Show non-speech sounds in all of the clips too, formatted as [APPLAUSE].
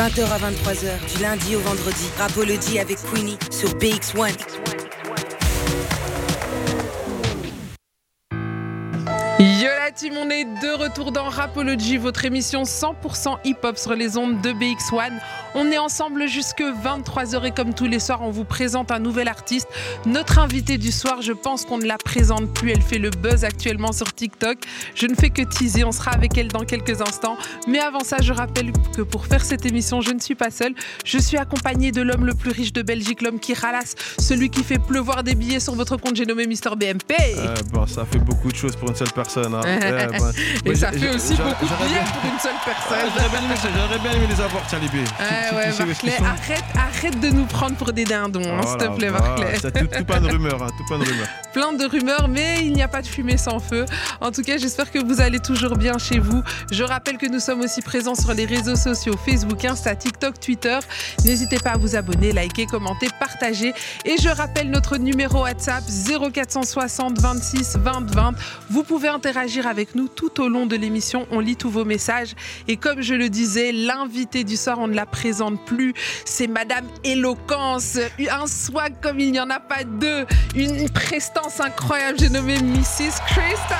20h à 23h, du lundi au vendredi. Rapology avec Queenie sur BX1. Yo la team, on est de retour dans Rapology, votre émission 100% hip-hop sur les ondes de BX1. On est ensemble jusque 23h et comme tous les soirs, on vous présente un nouvel artiste. Notre invitée du soir, je pense qu'on ne la présente plus, elle fait le buzz actuellement sur TikTok. Je ne fais que teaser, on sera avec elle dans quelques instants. Mais avant ça, je rappelle que pour faire cette émission, je ne suis pas seule. Je suis accompagnée de l'homme le plus riche de Belgique, l'homme qui ralasse, celui qui fait pleuvoir des billets sur votre compte, j'ai nommé Mister BMP. Euh, bon, ça fait beaucoup de choses pour une seule personne. hein. Ouais, [LAUGHS] bah, Et ça fait aussi beaucoup de bien- pour une seule personne. J'aurais bien, aimé- j'aurais bien aimé les avoir, tiens, les billets. Ouais, Barclay, arrête, arrête de nous prendre pour des dindons, hein, s'il te plaît, voilà. Barclay. C'est tout, tout plein de rumeurs, hein, tout plein de rumeurs. [LAUGHS] Plein de rumeurs, mais il n'y a pas de fumée sans feu. En tout cas, j'espère que vous allez toujours bien chez vous. Je rappelle que nous sommes aussi présents sur les réseaux sociaux Facebook, Insta, TikTok, Twitter. N'hésitez pas à vous abonner, liker, commenter, partager. Et je rappelle notre numéro WhatsApp 0460 26 20 20. Vous pouvez interagir avec nous tout au long de l'émission. On lit tous vos messages. Et comme je le disais, l'invité du soir, on ne la présente plus. C'est Madame Éloquence. Un swag comme il n'y en a pas deux. Une prestance incroyable. J'ai nommé Mrs. Crystal.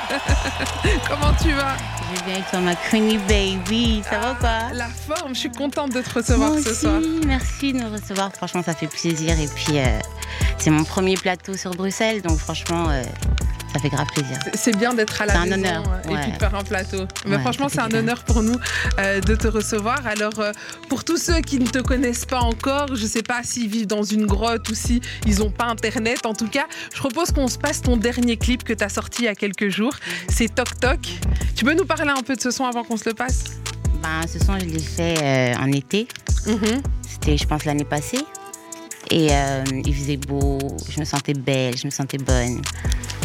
[LAUGHS] Comment tu vas? Je vais bien avec toi, ma Queenie Baby. Ça va quoi La forme, je suis contente de te recevoir Moi ce aussi, soir. Merci de me recevoir. Franchement, ça fait plaisir. Et puis, euh, c'est mon premier plateau sur Bruxelles. Donc, franchement, euh, ça fait grave plaisir. C'est bien d'être à la C'est un maison honneur, euh, et ouais. puis de faire un plateau. Mais Ouais, franchement, c'est un bien. honneur pour nous euh, de te recevoir. Alors, euh, pour tous ceux qui ne te connaissent pas encore, je ne sais pas s'ils vivent dans une grotte ou si ils n'ont pas Internet. En tout cas, je propose qu'on se passe ton dernier clip que tu as sorti il y a quelques jours. C'est Toc Toc. Tu peux nous parler un peu de ce son avant qu'on se le passe? Ben, ce son, je l'ai fait euh, en été. Mhm. C'était, je pense, l'année passée. Et il faisait beau, je me sentais belle, je me sentais bonne.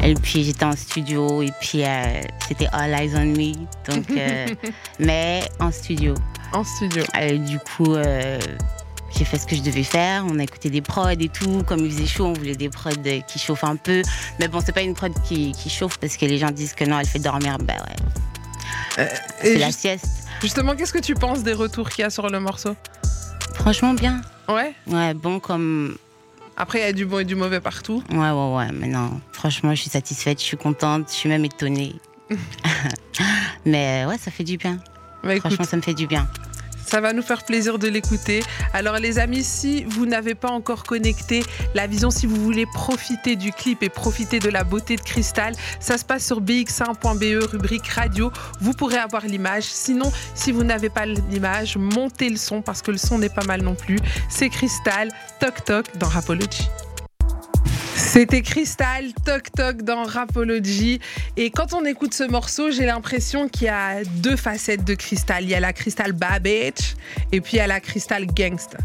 Et puis j'étais en studio et puis euh, c'était All Eyes on Me. Donc, euh, [LAUGHS] mais en studio. En studio. Euh, du coup, euh, j'ai fait ce que je devais faire. On a écouté des prods et tout. Comme il faisait chaud, on voulait des prods qui chauffent un peu. Mais bon, c'est pas une prod qui, qui chauffe parce que les gens disent que non, elle fait dormir. Ben ouais, c'est la sieste. justement, qu'est-ce que tu penses des retours qu'il y a sur le morceau? Franchement, bien. Ouais? Ouais, bon comme. Après, il y a du bon et du mauvais partout. Ouais, ouais, ouais. Mais non, franchement, je suis satisfaite, je suis contente, je suis même étonnée. [LAUGHS] [LAUGHS] mais ouais, ça fait du bien. Bah, écoute, Franchement, ça me fait du bien. Ça va nous faire plaisir de l'écouter. Alors les amis, si vous n'avez pas encore connecté la vision, si vous voulez profiter du clip et profiter de la beauté de Cristal, ça se passe sur bx1.be, E, rubrique radio. Vous pourrez avoir l'image. Sinon, si vous n'avez pas l'image, montez le son parce que le son n'est pas mal non plus. C'est Cristal, Toc Toc dans Rapology. C'était Crystal, Toc Toc dans Rapology. Et quand on écoute ce morceau, j'ai l'impression qu'il y a deux facettes de Crystal. Il y a la Crystal Babbage et puis il y a la Crystal Gangsta.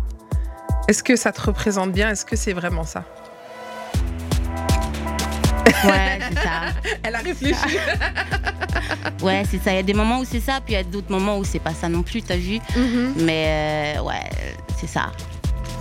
Est-ce que ça te représente bien? Est-ce que c'est vraiment ça? Ouais, c'est ça. [LAUGHS] Elle a réfléchi. [LAUGHS] Ouais, c'est ça. Il y a des moments où c'est ça, puis il y a d'autres moments où c'est pas ça non plus, t'as vu? Mhm. Mais euh, ouais, c'est ça.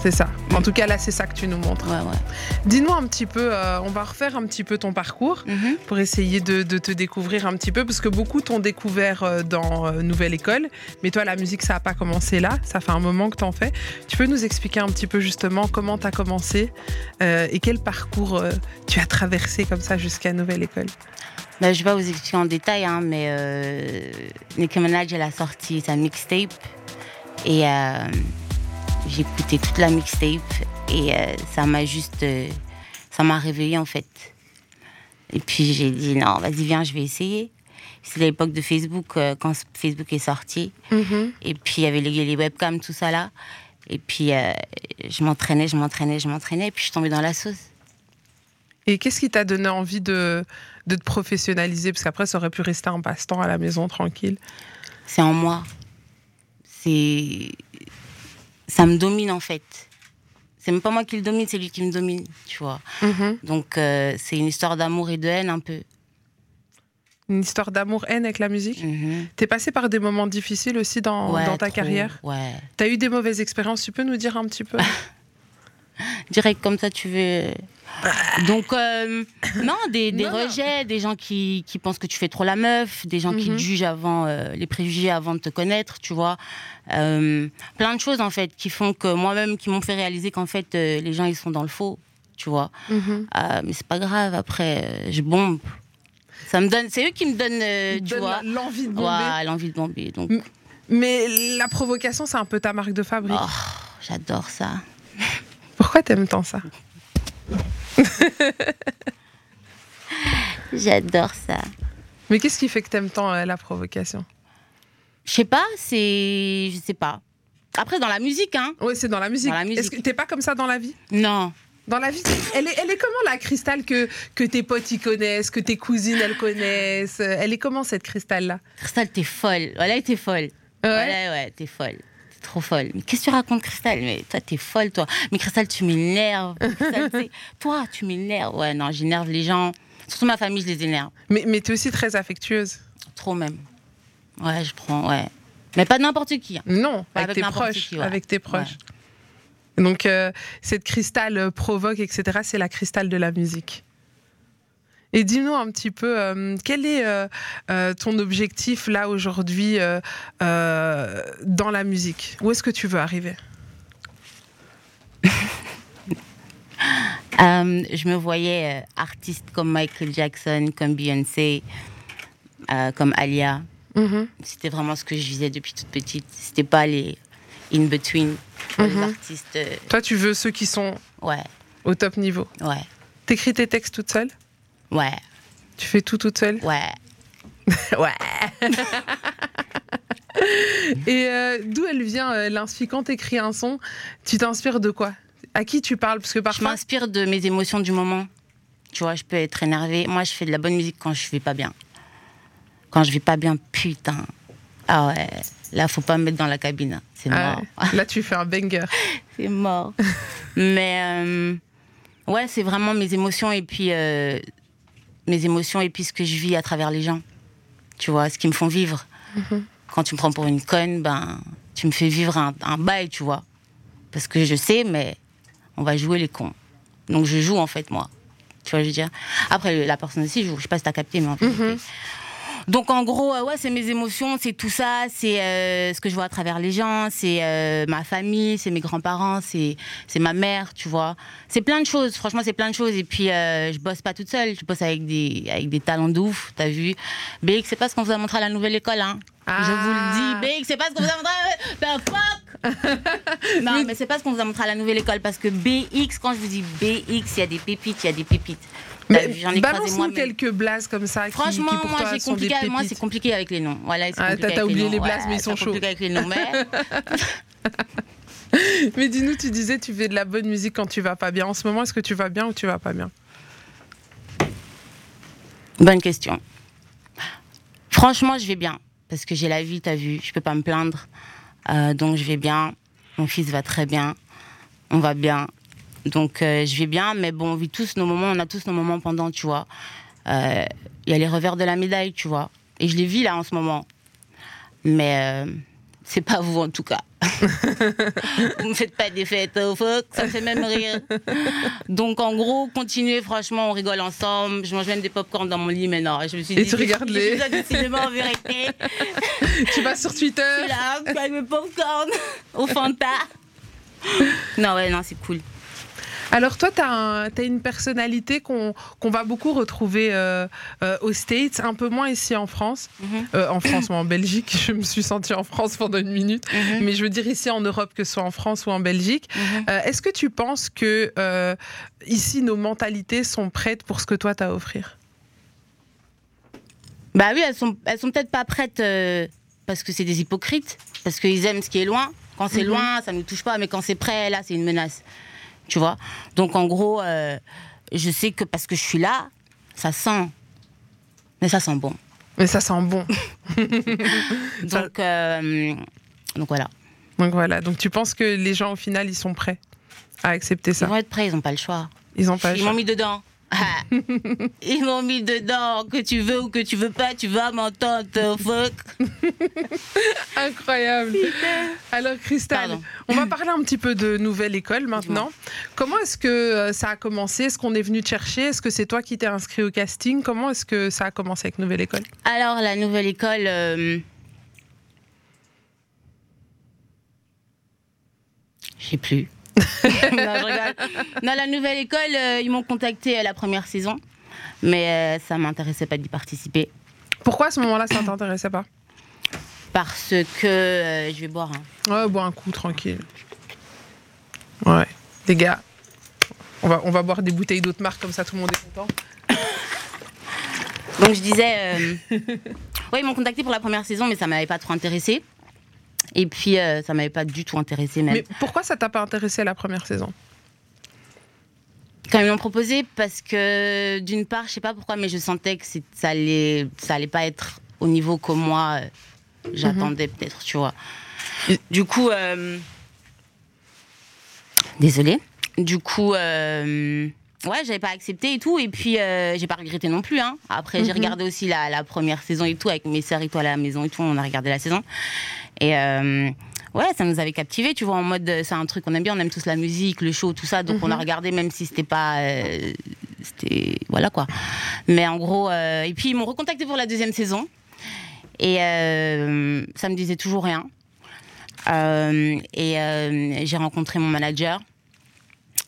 C'est ça. En tout cas, là, c'est ça que tu nous montres. Ouais, ouais. Dis-nous un petit peu, euh, on va refaire un petit peu ton parcours Mhm. pour essayer de, de te découvrir un petit peu, parce que beaucoup t'ont découvert euh, dans euh, Nouvelle École, mais toi, la musique, ça n'a pas commencé là, ça fait un moment que t'en fais. Tu peux nous expliquer un petit peu justement comment t'as commencé euh, et quel parcours euh, tu as traversé comme ça jusqu'à Nouvelle École? Bah, je vais pas vous expliquer en détail, hein, mais euh, Nicki Minaj, elle a sorti sa mixtape. Et euh, j'ai écouté toute la mixtape. Et euh, ça m'a juste. euh, ça m'a réveillée, en fait. Et puis j'ai dit, non, vas-y, viens, je vais essayer. C'est l'époque de Facebook, euh, quand Facebook est sorti. Et puis il y avait les, les webcams, tout ça là. Et puis je m'entraînais, je m'entraînais, je m'entraînais. Et puis je suis tombée dans la sauce. Et qu'est-ce qui t'a donné envie de, de te professionnaliser? Parce qu'après, ça aurait pu rester un passe-temps à la maison tranquille. c'est en moi. C'est. Ça me domine en fait. C'est même pas moi qui le domine, c'est lui qui me domine, tu vois. Donc euh, c'est une histoire d'amour et de haine un peu. Une histoire d'amour-haine avec la musique Mhm. T'es passé par des moments difficiles aussi dans, Ouais, dans ta trop. carrière Ouais. T'as eu des mauvaises expériences Tu peux nous dire un petit peu? [LAUGHS] direct comme ça, tu veux. Donc, euh, non, des, des Non, non. rejets, des gens qui, qui pensent que tu fais trop la meuf, des gens qui Mhm. te jugent avant, euh, les préjugés avant de te connaître, tu vois. Euh, plein de choses, en fait, qui font que moi-même, qui m'ont fait réaliser qu'en fait, les gens, ils sont dans le faux, tu vois. Mhm. Mais c'est pas grave, après, je bombe. Ça me donne, c'est eux qui me donnent, tu donne vois, l'envie de bomber. ouais, l'envie de bomber. Donc. Mais la provocation, c'est un peu ta marque de fabrique. oh, j'adore ça. Pourquoi t'aimes tant ça? [LAUGHS] J'adore ça. Mais qu'est-ce qui fait que t'aimes tant euh, la provocation? Je sais pas, c'est. Je sais pas. Après, dans la musique, hein. Oui, c'est dans la musique. Dans la musique. Est-ce que t'es pas comme ça dans la vie? Non. Dans la vie, elle est, elle est comment la cristal que, que tes potes y connaissent, que tes cousines elles connaissent? Elle est comment cette cristal là Cristal, t'es folle. Voilà, t'es folle. Ouais, ouais, t'es folle. T'es trop folle. Mais qu'est-ce que tu racontes, Cristal Mais toi, t'es folle, toi. Mais Cristal, tu m'énerves. [LAUGHS] Toi, tu m'énerves. Ouais, non, j'énerve les gens. Surtout ma famille, je les énerve. Mais, mais t'es aussi très affectueuse. Trop même. Ouais, je prends, ouais. Mais pas n'importe qui. hein. Non, Pas avec, avec tes proches. qui, ouais. Avec tes proches. Donc euh, cette cristal provoque, etc. C'est la cristal de la musique. Et dis-nous un petit peu, euh, quel est euh, euh, ton objectif là aujourd'hui euh, dans la musique? Où est-ce que tu veux arriver? [LAUGHS] Je me voyais artiste comme Michael Jackson, comme Beyoncé, comme Alia. Mhm. C'était vraiment ce que je visais depuis toute petite. C'était pas les in-between, les Mhm. artistes. Toi, tu veux ceux qui sont ouais, au top niveau. ouais, T'écris tes textes toute seule? Ouais, Tu fais tout toute seule? Ouais. [LAUGHS] Ouais. [LAUGHS] Et euh, d'où elle vient euh, l'inspi Quand t'écris un son, tu t'inspires de quoi? À qui tu parles? Parce que Je parfois. m'inspire de mes émotions du moment. Tu vois, je peux être énervée. Moi, je fais de la bonne musique quand je vais pas bien. Quand je vais pas bien, putain. Ah ouais, là, faut pas me mettre dans la cabine. C'est Ah mort. ouais. Là, tu fais un banger. [LAUGHS] C'est mort. Mais euh, ouais, c'est vraiment mes émotions et puis euh, mes émotions et puis ce que je vis à travers les gens. Tu vois, ce qui me font vivre. Quand tu me prends pour une conne, ben tu me fais vivre un, un bail, tu vois. Parce que je sais, mais on va jouer les cons. Donc je joue en fait moi. Tu vois, je veux dire? Après la personne aussi joue. Je sais pas si t'as capté, mais en fait. Donc en gros, euh, ouais, c'est mes émotions, c'est tout ça, c'est euh, ce que je vois à travers les gens, c'est euh, ma famille, c'est mes grands-parents, c'est c'est ma mère, tu vois. C'est plein de choses, franchement, c'est plein de choses. Et puis, euh, je bosse pas toute seule, je bosse avec des, avec des talents de ouf, t'as vu. BX, c'est pas ce qu'on vous a montré à la nouvelle école, hein. Ah. Je vous le dis, BX, c'est pas ce qu'on vous a montré à la... The fuck? [LAUGHS] Non, mais c'est pas ce qu'on vous a montré à la nouvelle école, parce que BX, quand je vous dis BX, il y a des pépites, il y a des pépites. Ai croisé balance-nous quelques blases comme ça qui, Franchement, qui pour moi, des compliqué, moi, c'est compliqué avec les noms. Voilà, c'est Ah, t'as- oublié noms. les blases, mais ils sont c'est chauds. compliqué avec les noms, mais [LAUGHS] Mais dis-nous, tu disais tu fais de la bonne musique quand tu vas pas bien. En ce moment, est-ce que tu vas bien ou tu vas pas bien? Bonne question. Franchement, je vais bien parce que j'ai la vie, t'as vu, je peux pas me plaindre. Euh, donc je vais bien. Mon fils va très bien. On va bien. Donc euh, je vais bien, mais bon, on vit tous nos moments, on a tous nos moments pendant, tu vois. Euh, Il y a les revers de la médaille, tu vois. Et je les vis là en ce moment. Mais euh, c'est pas vous en tout cas. [LAUGHS] vous me faites pas des fêtes au fuck, ça me fait même rire. Donc en gros, continuez, franchement, on rigole ensemble. Je mange même des pop-corn dans mon lit, mais non, je me suis Et dit. tu regardes les- en vérité. [LAUGHS] Tu vas sur Twitter Je suis là, avec mes pop-corn au Fanta. Non, ouais, non, c'est cool. Alors toi, tu as, une personnalité qu'on va beaucoup retrouver euh, euh, aux States, un peu moins ici en France. Mhm. Euh, en France ou en Belgique, [LAUGHS] je me suis sentie en France pendant une minute. Mhm. Mais je veux dire ici en Europe, que ce soit en France ou en Belgique. Mhm. Euh, Est-ce que tu penses que ici, nos mentalités sont prêtes pour ce que toi, tu as à offrir? Bah oui, elles sont, elles sont peut-être pas prêtes parce que c'est des hypocrites, parce qu'ils aiment ce qui est loin. Quand c'est loin, ça ne nous touche pas, mais quand c'est près, là, c'est une menace. Tu vois Donc en gros, euh, je sais que parce que je suis là, ça sent. Mais ça sent bon. Mais ça sent bon. [LAUGHS] Ça- Donc, euh, donc voilà. Donc voilà. Donc tu penses que les gens, au final, ils sont prêts à accepter Ils ça vont être prêts, ils n'ont pas le choix. Ils ont pas le Ils m'ont mis dedans. Ah, ils m'ont mis dedans, que tu veux ou que tu veux pas, tu vas m'entendre, fuck. Incroyable. Alors, Cristal, Pardon. on va parler un petit peu de nouvelle école maintenant. Comment est-ce que euh, ça a commencé? Est-ce qu'on est venu te chercher? Est-ce que c'est toi qui t'es inscrit au casting? Comment est-ce que ça a commencé avec nouvelle école? Alors, la nouvelle école. euh, Je sais plus. [LAUGHS] non, je rigole. Non, la nouvelle école, euh, ils m'ont contacté la première saison, mais euh, ça m'intéressait pas d'y participer Pourquoi à ce moment-là ça t'intéressait pas? Parce que euh, je vais boire. hein. Ouais, bois un coup tranquille. Ouais, les gars, on va, on va boire des bouteilles d'autres marques comme ça tout le monde est content. Donc je disais, euh, [LAUGHS] ouais, ils m'ont contacté pour la première saison, mais ça m'avait pas trop intéressé. Et puis euh, ça m'avait pas du tout intéressé même. Mais pourquoi ça t'a pas intéressé la première saison? Quand ils m'ont proposé, parce que d'une part, je sais pas pourquoi, mais je sentais que ça allait, ça allait pas être au niveau que moi euh, j'attendais peut-être, tu vois. Du coup, euh, désolée. Du coup, euh, ouais, j'avais pas accepté et tout, et puis euh, j'ai pas regretté non plus. Hein. Après, j'ai Mhm. regardé aussi la, la première saison et tout avec mes sœurs et tout à la maison et tout. On a regardé la saison et euh, ouais, ça nous avait captivés, tu vois, en mode c'est un truc qu'on aime bien, on aime tous la musique, le show, tout ça, donc on a regardé même si c'était pas, euh, c'était voilà quoi. Mais en gros, euh, et puis ils m'ont recontacté pour la deuxième saison et euh, ça me disait toujours rien. Et j'ai rencontré mon manager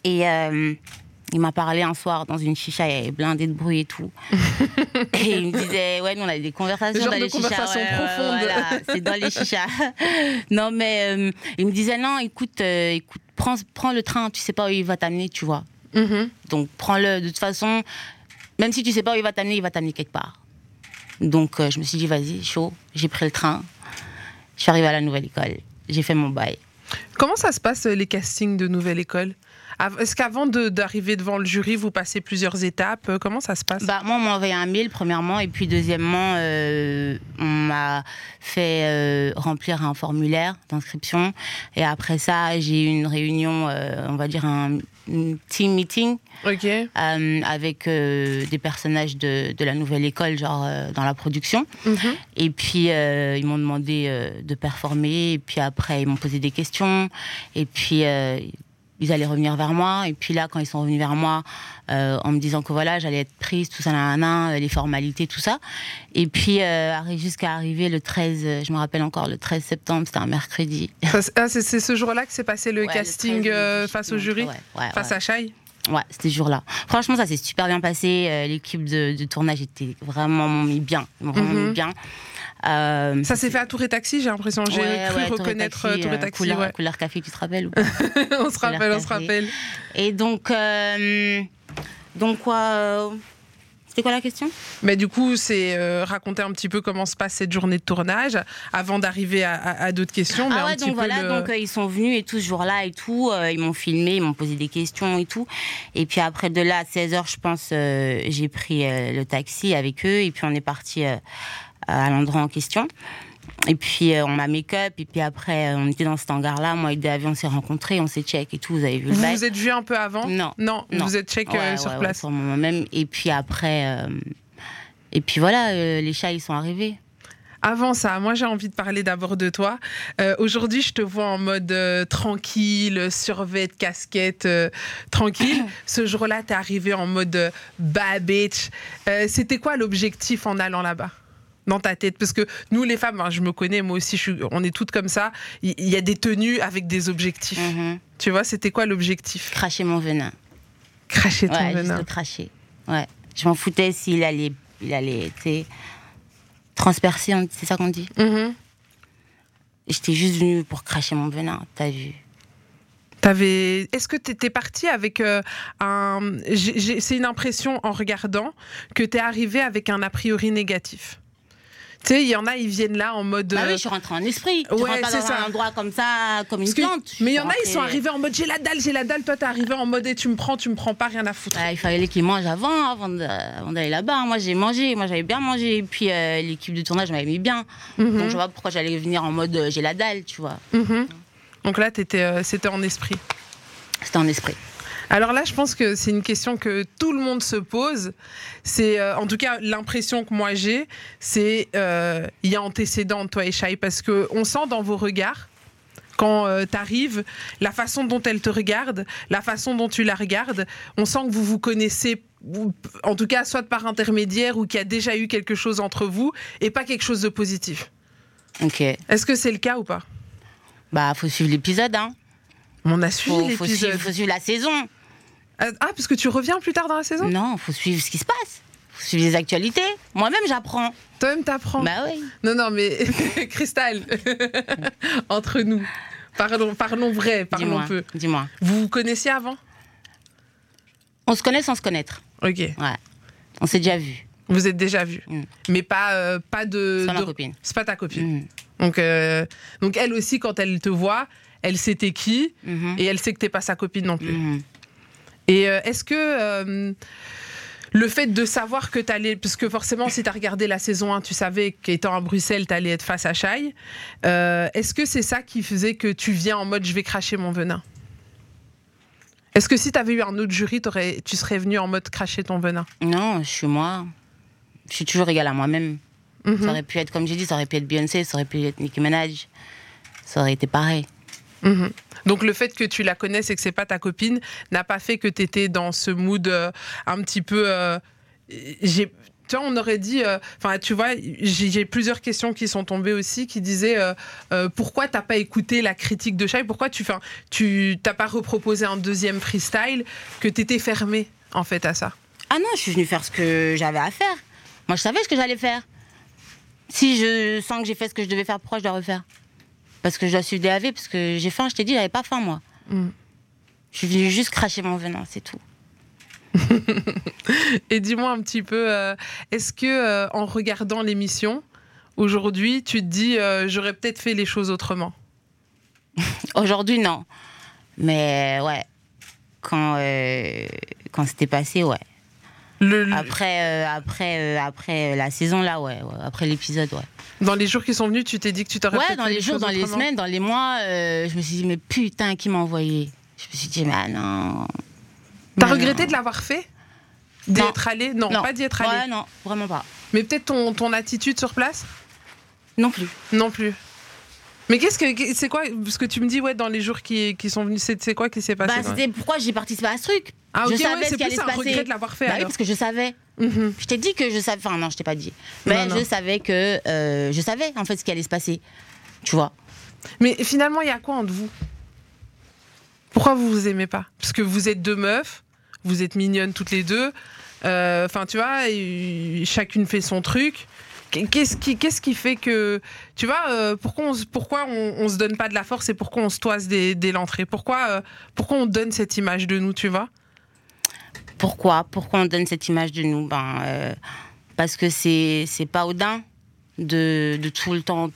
et il m'a parlé un soir dans une chicha, il y avait blindé de bruit et tout. [LAUGHS] et il me disait, ouais, nous on avait des conversations dans les chichas. ouais, ouais, profonde. voilà, c'est dans les chichas. [LAUGHS] non, mais euh, il me disait, non, écoute, euh, écoute prends, prends le train, tu sais pas où il va t'amener, tu vois. Mhm. Donc prends-le. De toute façon, même si tu sais pas où il va t'amener, il va t'amener quelque part. Donc euh, je me suis dit, vas-y, chaud. J'ai pris le train. Je suis arrivée à la nouvelle école. J'ai fait mon bail. Comment ça se passe les castings de nouvelle école? Est-ce qu'avant de- d'arriver devant le jury, vous passez plusieurs étapes Euh, Comment ça se passe? Bah, moi, on m'a envoyé un mail, premièrement, et puis deuxièmement, euh, on m'a fait euh, remplir un formulaire d'inscription. Et après ça, j'ai eu une réunion, euh, on va dire un, team meeting Ok. euh, avec euh, des personnages de, de la nouvelle école, genre euh, dans la production. Mhm. Et puis, ils m'ont demandé de performer. Et puis après, ils m'ont posé des questions. Et puis, ils allaient revenir vers moi. Et puis là, quand ils sont revenus vers moi, euh, en me disant que voilà, j'allais être prise, tout ça, nanana, euh, les formalités, tout ça. Et puis, euh, jusqu'à arriver le 13, euh, je me rappelle encore, le 13 septembre, c'était un mercredi. Ah, c'est ce jour-là que s'est passé le Ouais, casting 13, je sais face au jury ouais, ouais, Face à Shai? Ouais, c'était jour-là. Franchement, ça s'est super bien passé. L'équipe de, de tournage était vraiment mis bien. Vraiment Mhm. mis bien. Euh, Ça s'est fait à Tour et Taxi, j'ai l'impression. J'ai ouais, cru ouais, Tour et reconnaître Taxi, euh, Tour et euh, Taxi. couleur, ouais. couleur café, tu te rappelles ou [LAUGHS] pas on se rappelle, on se rappelle. Et donc, euh, donc quoi C'était quoi la question? Mais du coup, c'est euh, raconter un petit peu comment se passe cette journée de tournage avant d'arriver à, à- à d'autres questions. mais Ah un ouais, petit donc peu voilà, le- donc euh, ils sont venus et tout ce jour-là et tout, euh, ils m'ont filmé, ils m'ont posé des questions et tout. Et puis après de là, à 16h, je pense, j'ai pris le taxi avec eux et puis on est parti à l'endroit en question. Et puis euh, on m'a make-up et puis après euh, on était dans cet hangar-là, moi et David on s'est rencontrés, on s'est check et tout, vous avez vu le Vous bail vous êtes vu un peu avant? Non. Non, Non. vous êtes check euh, Ouais, sur ouais, place. moment même. Et puis après, euh, et puis voilà, euh, les chats ils sont arrivés. Avant ça, moi j'ai envie de parler d'abord de toi. Euh, Aujourd'hui, je te vois en mode euh, tranquille, survêt, casquette, euh, tranquille. [COUGHS] Ce jour-là, t'es arrivé en mode euh, bad bitch. Euh, C'était quoi l'objectif en allant là-bas? Dans ta tête Parce que nous, les femmes, hein, je me connais, moi aussi, je suis- on est toutes comme ça. Il y, a des tenues avec des objectifs. Mhm. Tu vois, c'était quoi l'objectif? Cracher mon venin. Cracher ton Ouais, juste venin. le cracher. Ouais. Je m'en foutais s'il allait, il allait, transpercer, on- c'est ça qu'on dit? Mhm. J'étais juste venue pour cracher mon venin, t'as vu. T'avais... Est-ce que tu étais parti avec euh, un. C'est une impression en regardant que tu es arrivé avec un a priori négatif? Tu sais, il y en a, ils viennent là en mode. Bah oui, euh, je suis rentrée en esprit. Tu ouais, rentres pas dans ça. un endroit comme ça, comme une que- plante. Mais il y en a, ils sont arrivés en mode j'ai la dalle, j'ai la dalle. Toi, t'es arrivé en mode eh, tu me prends, tu me prends pas, rien à foutre. Bah, il fallait qu'ils mangent avant, avant d'aller là-bas. Moi, j'ai mangé, moi, j'avais bien mangé. Et puis, euh, l'équipe de tournage m'avait mis bien. Mhm. Donc, je vois pas pourquoi j'allais venir en mode euh, j'ai la dalle, tu vois. Mhm. Donc là, euh, c'était en esprit. C'était en esprit. Alors là, je pense que c'est une question que tout le monde se pose. C'est, euh, en tout cas, l'impression que moi j'ai, c'est euh, il y a antécédent, toi et Shai, parce que on sent dans vos regards quand euh, tu arrives, la façon dont elle te regarde, la façon dont tu la regardes, on sent que vous vous connaissez, ou- en tout cas, soit par intermédiaire ou qu'il y a déjà eu quelque chose entre vous et pas quelque chose de positif. Ok. Est-ce que c'est le cas ou pas? Bah, faut suivre l'épisode, hein. On a suivi faut l'épisode. faut suivre la saison. Ah, parce que tu reviens plus tard dans la saison Non, faut suivre ce qui se passe. Faut suivre les actualités. Moi-même, j'apprends. Toi-même, t'apprends. Bah oui. Non, non, mais [LAUGHS] Cristal, [LAUGHS] entre nous, parlons, parlons vrai, parlons peu. Dis-moi. Vous vous connaissiez avant? On se connaît sans se connaître. Ok. Ouais. On s'est déjà vu. Vous êtes déjà vus. Mm. Mais pas, euh, pas de. C'est ma de- copine. C'est pas ta copine. Mm. Donc, euh, donc, elle aussi, quand elle te voit, elle sait t'es qui Mhm. et elle sait que t'es pas sa copine non plus. Et euh, est-ce que euh, le fait de savoir que tu allais, parce que forcément, si tu as regardé la saison 1, tu savais qu'étant à Bruxelles, tu allais être face à Shai, euh, est-ce que c'est ça qui faisait que tu viens en mode je vais cracher mon venin? Est-ce que si tu avais eu un autre jury, tu serais venu en mode cracher ton venin? Non, je suis moi. Je suis toujours égale à moi-même. Mhm. Ça aurait pu être, comme j'ai dit, ça aurait pu être Beyoncé, ça aurait pu être Nicki Minaj. Ça aurait été pareil. Mhm. Donc le fait que tu la connaisses et que c'est pas ta copine n'a pas fait que tu étais dans ce mood euh, un petit peu. euh, j'ai tu vois, on aurait dit, euh, enfin, tu vois, j'ai plusieurs questions qui sont tombées aussi, qui disaient euh, euh, pourquoi t'as pas écouté la critique de Shai, pourquoi tu, tu t'as pas reproposé un deuxième freestyle, que t'étais fermé en fait à ça? Ah non, je suis venue faire ce que j'avais à faire. Moi, je savais ce que j'allais faire. Si je sens que j'ai fait ce que je devais faire, pourquoi je dois refaire? Parce que je dois suivre des AV, parce que j'ai faim, je t'ai dit, j'avais pas faim, moi. Mm. Je suis venue juste cracher mon venin, c'est tout. [LAUGHS] Et dis-moi un petit peu, euh, est-ce que euh, en regardant l'émission aujourd'hui, tu te dis euh, j'aurais peut-être fait les choses autrement? [LAUGHS] Aujourd'hui, non. Mais ouais, quand, quand c'était passé, ouais. Le- le- Après, après, après la saison, là, ouais. ouais. Après l'épisode, ouais. Dans les jours qui sont venus, tu t'es dit que tu t'aurais Ouais, dans les jours, dans les semaines, dans les mois, euh, je me suis dit, mais putain, qui m'a envoyé? Je me suis dit, mais ah non. T'as regretté non. de l'avoir fait? D'y être allé? Non, pas d'y être allé. Ouais, non, vraiment pas. Mais peut-être ton, ton attitude sur place? Non plus. Non plus. Mais qu'est-ce que c'est quoi Parce que tu me dis ouais dans les jours qui, qui sont venus, c'est quoi qui s'est passé? Bah, c'était pourquoi j'ai participé à ce truc? Ah ok je savais ouais, ce c'est plus un regret de l'avoir fait Bah oui, parce que je savais. Mhm. Je t'ai dit que je savais. Enfin, non, je t'ai pas dit. Mais Non, non. je savais que. euh, je savais, en fait, ce qui allait se passer. Tu vois Mais finalement il y a quoi entre vous Pourquoi vous vous aimez pas? Parce que vous êtes deux meufs, vous êtes mignonnes toutes les deux. Euh, Enfin tu vois, chacune fait son truc. Qu'est-ce qui, qu'est-ce qui fait que, tu vois, euh, pourquoi, on, pourquoi on, on se donne pas de la force et pourquoi on se toise dès, dès l'entrée Pourquoi, pourquoi on donne cette image de nous, tu vois? Pourquoi? Pourquoi on donne cette image de nous? Ben, euh, Parce que c'est c'est pas Odin de, de tout le temps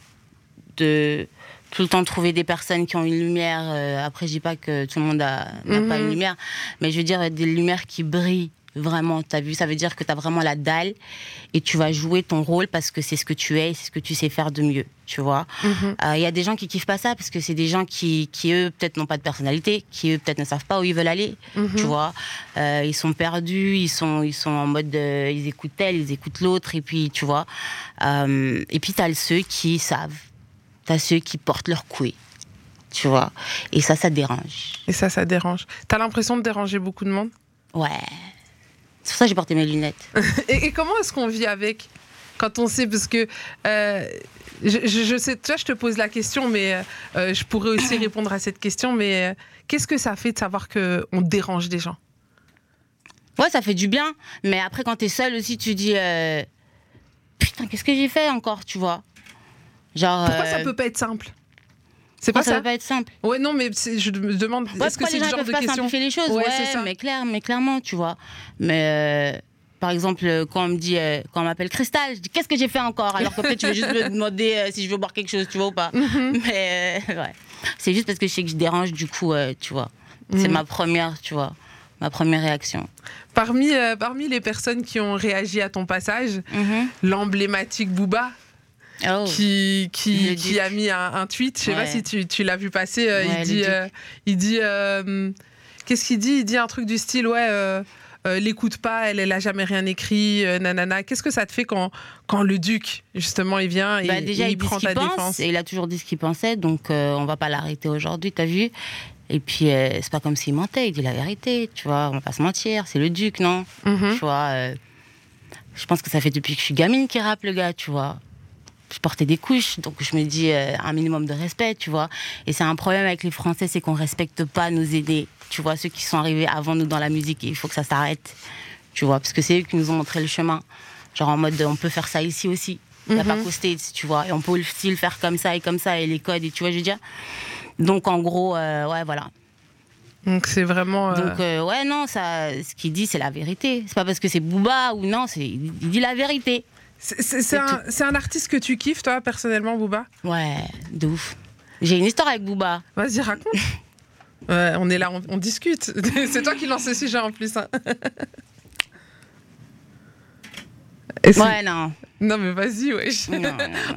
de tout le temps trouver des personnes qui ont une lumière. euh, après, je dis pas que tout le monde n'a pas Mhm. une lumière, mais je veux dire des lumières qui brillent vraiment. T'as vu Ça veut dire que tu as vraiment la dalle et tu vas jouer ton rôle parce que c'est ce que tu es, et c'est ce que tu sais faire de mieux. Tu vois Mhm. il y a des gens qui kiffent pas ça parce que c'est des gens qui, qui eux, peut-être n'ont pas de personnalité, qui eux, peut-être ne savent pas où ils veulent aller. Mhm. Tu vois, Euh, ils sont perdus, ils sont, ils sont en mode, euh, ils écoutent tel, ils écoutent l'autre, et puis tu vois. Euh, et puis t'as ceux qui savent, t'as ceux qui portent leur couille, tu vois. Et ça, ça dérange. Et ça, ça dérange. T'as l'impression de déranger beaucoup de monde? Ouais. C'est pour ça que j'ai porté mes lunettes. [LAUGHS] et, et comment est-ce qu'on vit avec quand on sait Parce que euh, je, sais, tu vois, je te pose la question, mais euh, euh, je pourrais aussi [COUGHS] répondre à cette question. Mais euh, qu'est-ce que ça fait de savoir que on dérange des gens? Ouais, ça fait du bien. Mais après, quand t'es seul aussi, tu dis, putain, qu'est-ce que j'ai fait encore, tu vois? Genre. Pourquoi ça peut pas être simple? C'est pas ça ça peut pas être simple Ouais, non, mais je me demande. Ouais, est-ce que c'est le genre de pas question simplifier les choses Ouais, ça. mais clair, mais clairement, tu vois. Mais euh, par exemple, euh, quand on me dit, euh, quand on m'appelle Cristal, je dis qu'est-ce que j'ai fait encore? Alors qu'en fait, tu veux juste me [LAUGHS] demander euh, si je veux boire quelque chose, tu vois ou pas. Mhm. Mais ouais, c'est juste parce que je sais que je dérange, du coup, tu vois. C'est Mhm. ma première, tu vois, ma première réaction. Parmi, euh, parmi les personnes qui ont réagi à ton passage, Mhm. l'emblématique Booba, Oh. qui, qui, a mis un, un tweet, je sais pas si tu, tu l'as vu passer, euh, Ouais, il dit, duc. euh, il dit euh, Qu'est-ce qu'il dit? Il dit un truc du style, ouais. Euh, euh, l'écoute pas, elle, elle a jamais rien écrit, nanana. Qu'est-ce que ça te fait quand, quand le duc, justement, il vient et, bah, déjà, il, prend ta défense? Et il a toujours dit ce qu'il pensait, donc on va pas l'arrêter aujourd'hui, t'as vu? Et puis, c'est pas comme s'il mentait, il dit la vérité, tu vois, on va pas se mentir, c'est le duc, non? Mhm. Tu vois, je pense que ça fait depuis que je suis gamine qu'il rappe, le gars, tu vois je portais des couches, donc je me dis euh, un minimum de respect, tu vois. Et c'est un problème avec les Français, c'est qu'on respecte pas nos aînés, tu vois, ceux qui sont arrivés avant nous dans la musique. il faut que ça s'arrête, tu vois, parce que c'est eux qui nous ont montré le chemin. Genre en mode, on peut faire ça ici aussi. Il n'y a pas qu'au States, tu vois. Et on peut aussi le faire comme ça et comme ça, et les codes, et tu vois, je veux dire. Donc en gros, euh, ouais, voilà. Donc c'est vraiment. Euh, Donc ouais, non, ça, ce qu'il dit, c'est la vérité. C'est pas parce que c'est Booba ou non, c'est, il dit la vérité. C'est un, un, artiste que tu kiffes, toi, personnellement, Booba? Ouais, de ouf. J'ai une histoire avec Booba. Vas-y, raconte. [LAUGHS] ouais, on est là, on, discute. [LAUGHS] C'est toi qui lance ce sujet en plus. Hein. Ouais, non. Non, mais vas-y, wesh.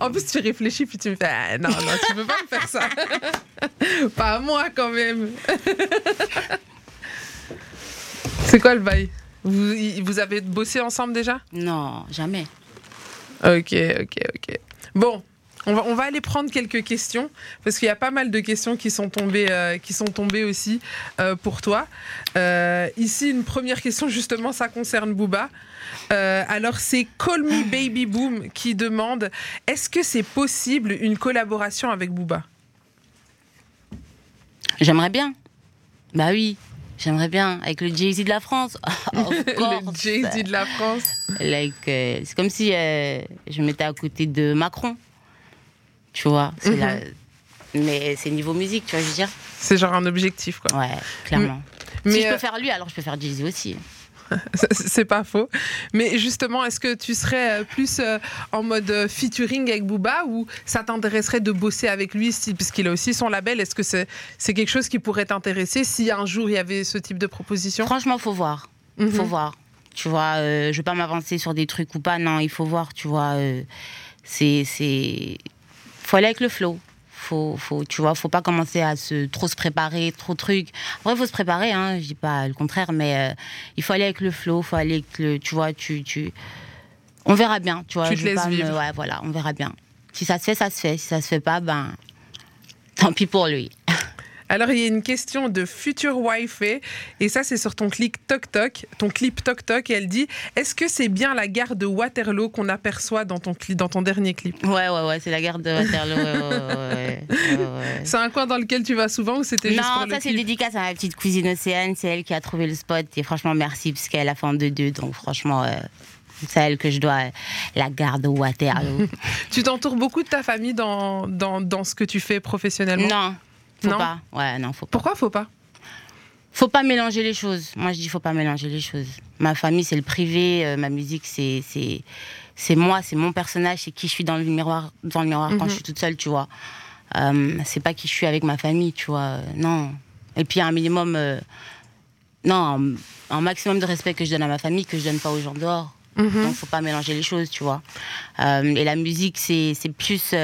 En plus, tu réfléchis, puis tu me fais ah, Non, non, tu peux pas me faire ça. [LAUGHS] pas à moi, quand même. C'est quoi le bail? Vous, vous avez bossé ensemble déjà? Non, jamais. Ok, ok, ok. Bon, on va, aller prendre quelques questions parce qu'il y a pas mal de questions qui sont tombées, euh, qui sont tombées aussi euh, pour toi. Euh, ici, une première question, justement, ça concerne Booba. alors, c'est Call Me Baby Boom qui demande est-ce que c'est possible une collaboration avec Booba? J'aimerais bien. Bah oui. J'aimerais bien, avec le Jay-Z de la France. [LAUGHS] le Jay-Z de la France. Like, euh, c'est comme si euh, je m'étais à côté de Macron. Tu vois, mhm. mais c'est niveau musique, tu vois, je veux dire. C'est genre un objectif, quoi. Ouais, clairement. Mais, si je peux euh, faire lui, alors je peux faire Jay-Z aussi. [LAUGHS] c'est pas faux. Mais justement, est-ce que tu serais euh, plus euh, en mode euh, featuring avec Booba ou ça t'intéresserait de bosser avec lui puisqu'il a aussi son label? Est-ce que c'est quelque chose qui pourrait t'intéresser si un jour il y avait ce type de proposition? Franchement, faut voir. Il Faut voir. Tu vois, je vais pas m'avancer sur des trucs ou pas. Non, il faut voir. Tu vois, c'est c'est faut aller avec le flow faut, faut, tu vois, faut pas commencer à se trop se préparer, trop de trucs. Après, il faut se préparer, hein, je dis pas le contraire, mais euh, il faut aller avec le flow, faut aller avec le, tu vois, tu, tu, on verra bien, tu vois. Tu te laisses vivre. ouais, voilà, on verra bien. Si ça se fait, ça se fait. Si ça se fait pas, ben, tant pis pour lui. Alors, il y a une question de future Wi-Fi, et ça, c'est sur ton clip Tok Tok, ton clip Tok Tok, et elle dit Est-ce que c'est bien la gare de Waterloo qu'on aperçoit dans ton, dans ton dernier clip? Ouais, ouais, ouais, c'est la gare de Waterloo. c'est un coin dans lequel tu vas souvent ou c'était juste Non, ça, c'est dédicace à ma petite cousine Océane, c'est elle qui a trouvé le spot, et franchement, merci, parce qu'elle a fait en deux-deux, donc franchement. Euh, c'est elle que je dois la gare de Waterloo. [LAUGHS] tu t'entoures beaucoup de ta famille dans, dans, dans, ce que tu fais professionnellement? Non, faut non. pas. Ouais, non, faut pas. Pourquoi faut pas? Faut pas mélanger les choses. Moi, je dis faut pas mélanger les choses. Ma famille, c'est le privé. Euh, ma musique, c'est c'est moi, c'est mon personnage, c'est qui je suis dans le miroir, dans le miroir quand mhm. je suis toute seule, tu vois. Euh, c'est pas qui je suis avec ma famille, tu vois. Non. Et puis un minimum, euh, non, un, maximum de respect que je donne à ma famille que je donne pas aux gens dehors. Mhm. Donc faut pas mélanger les choses, tu vois. et la musique, c'est plus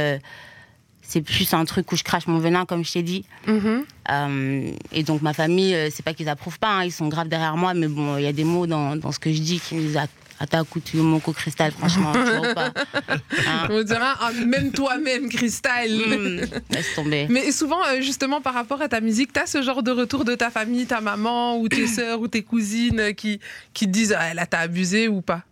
c'est plus un truc où je crache mon venin, comme je t'ai dit. Mm-hmm. Euh, et donc ma famille, euh, c'est pas qu'ils approuvent pas, hein, ils sont graves derrière moi, mais bon, il y a des mots dans, dans, ce que je dis qui me disent Attends, mon co cristal, franchement, tu vois ou pas [LAUGHS] hein? On dira ah, même toi-même, cristal. Mm, laisse tomber. [LAUGHS] Mais souvent, euh, justement, par rapport à ta musique, tu as ce genre de retour de ta famille, ta maman ou tes [COUGHS] sœurs ou tes cousines qui, qui te disent ah, là, t'as abusé ou pas?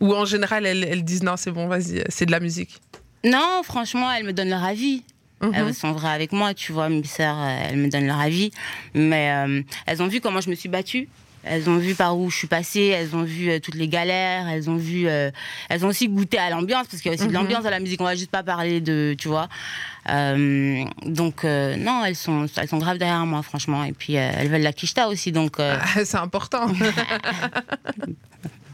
Ou en général, elles, elles disent non, c'est bon, vas-y, c'est de la musique. Non, franchement, elles me donnent leur avis. Mhm. Elles sont vraies avec moi, tu vois, mes sœurs, euh, elles me donnent leur avis. Mais euh, elles ont vu comment je me suis battue. Elles ont vu par où je suis passée, elles ont vu euh, toutes les galères, elles ont vu, elles ont aussi goûté à l'ambiance parce qu'il y a aussi de mhm. l'ambiance dans la musique. On va juste pas parler de, tu vois. donc non, elles sont, elles sont graves derrière moi, franchement. Et puis elles veulent la kishta aussi, donc. Ah, c'est important. [LAUGHS]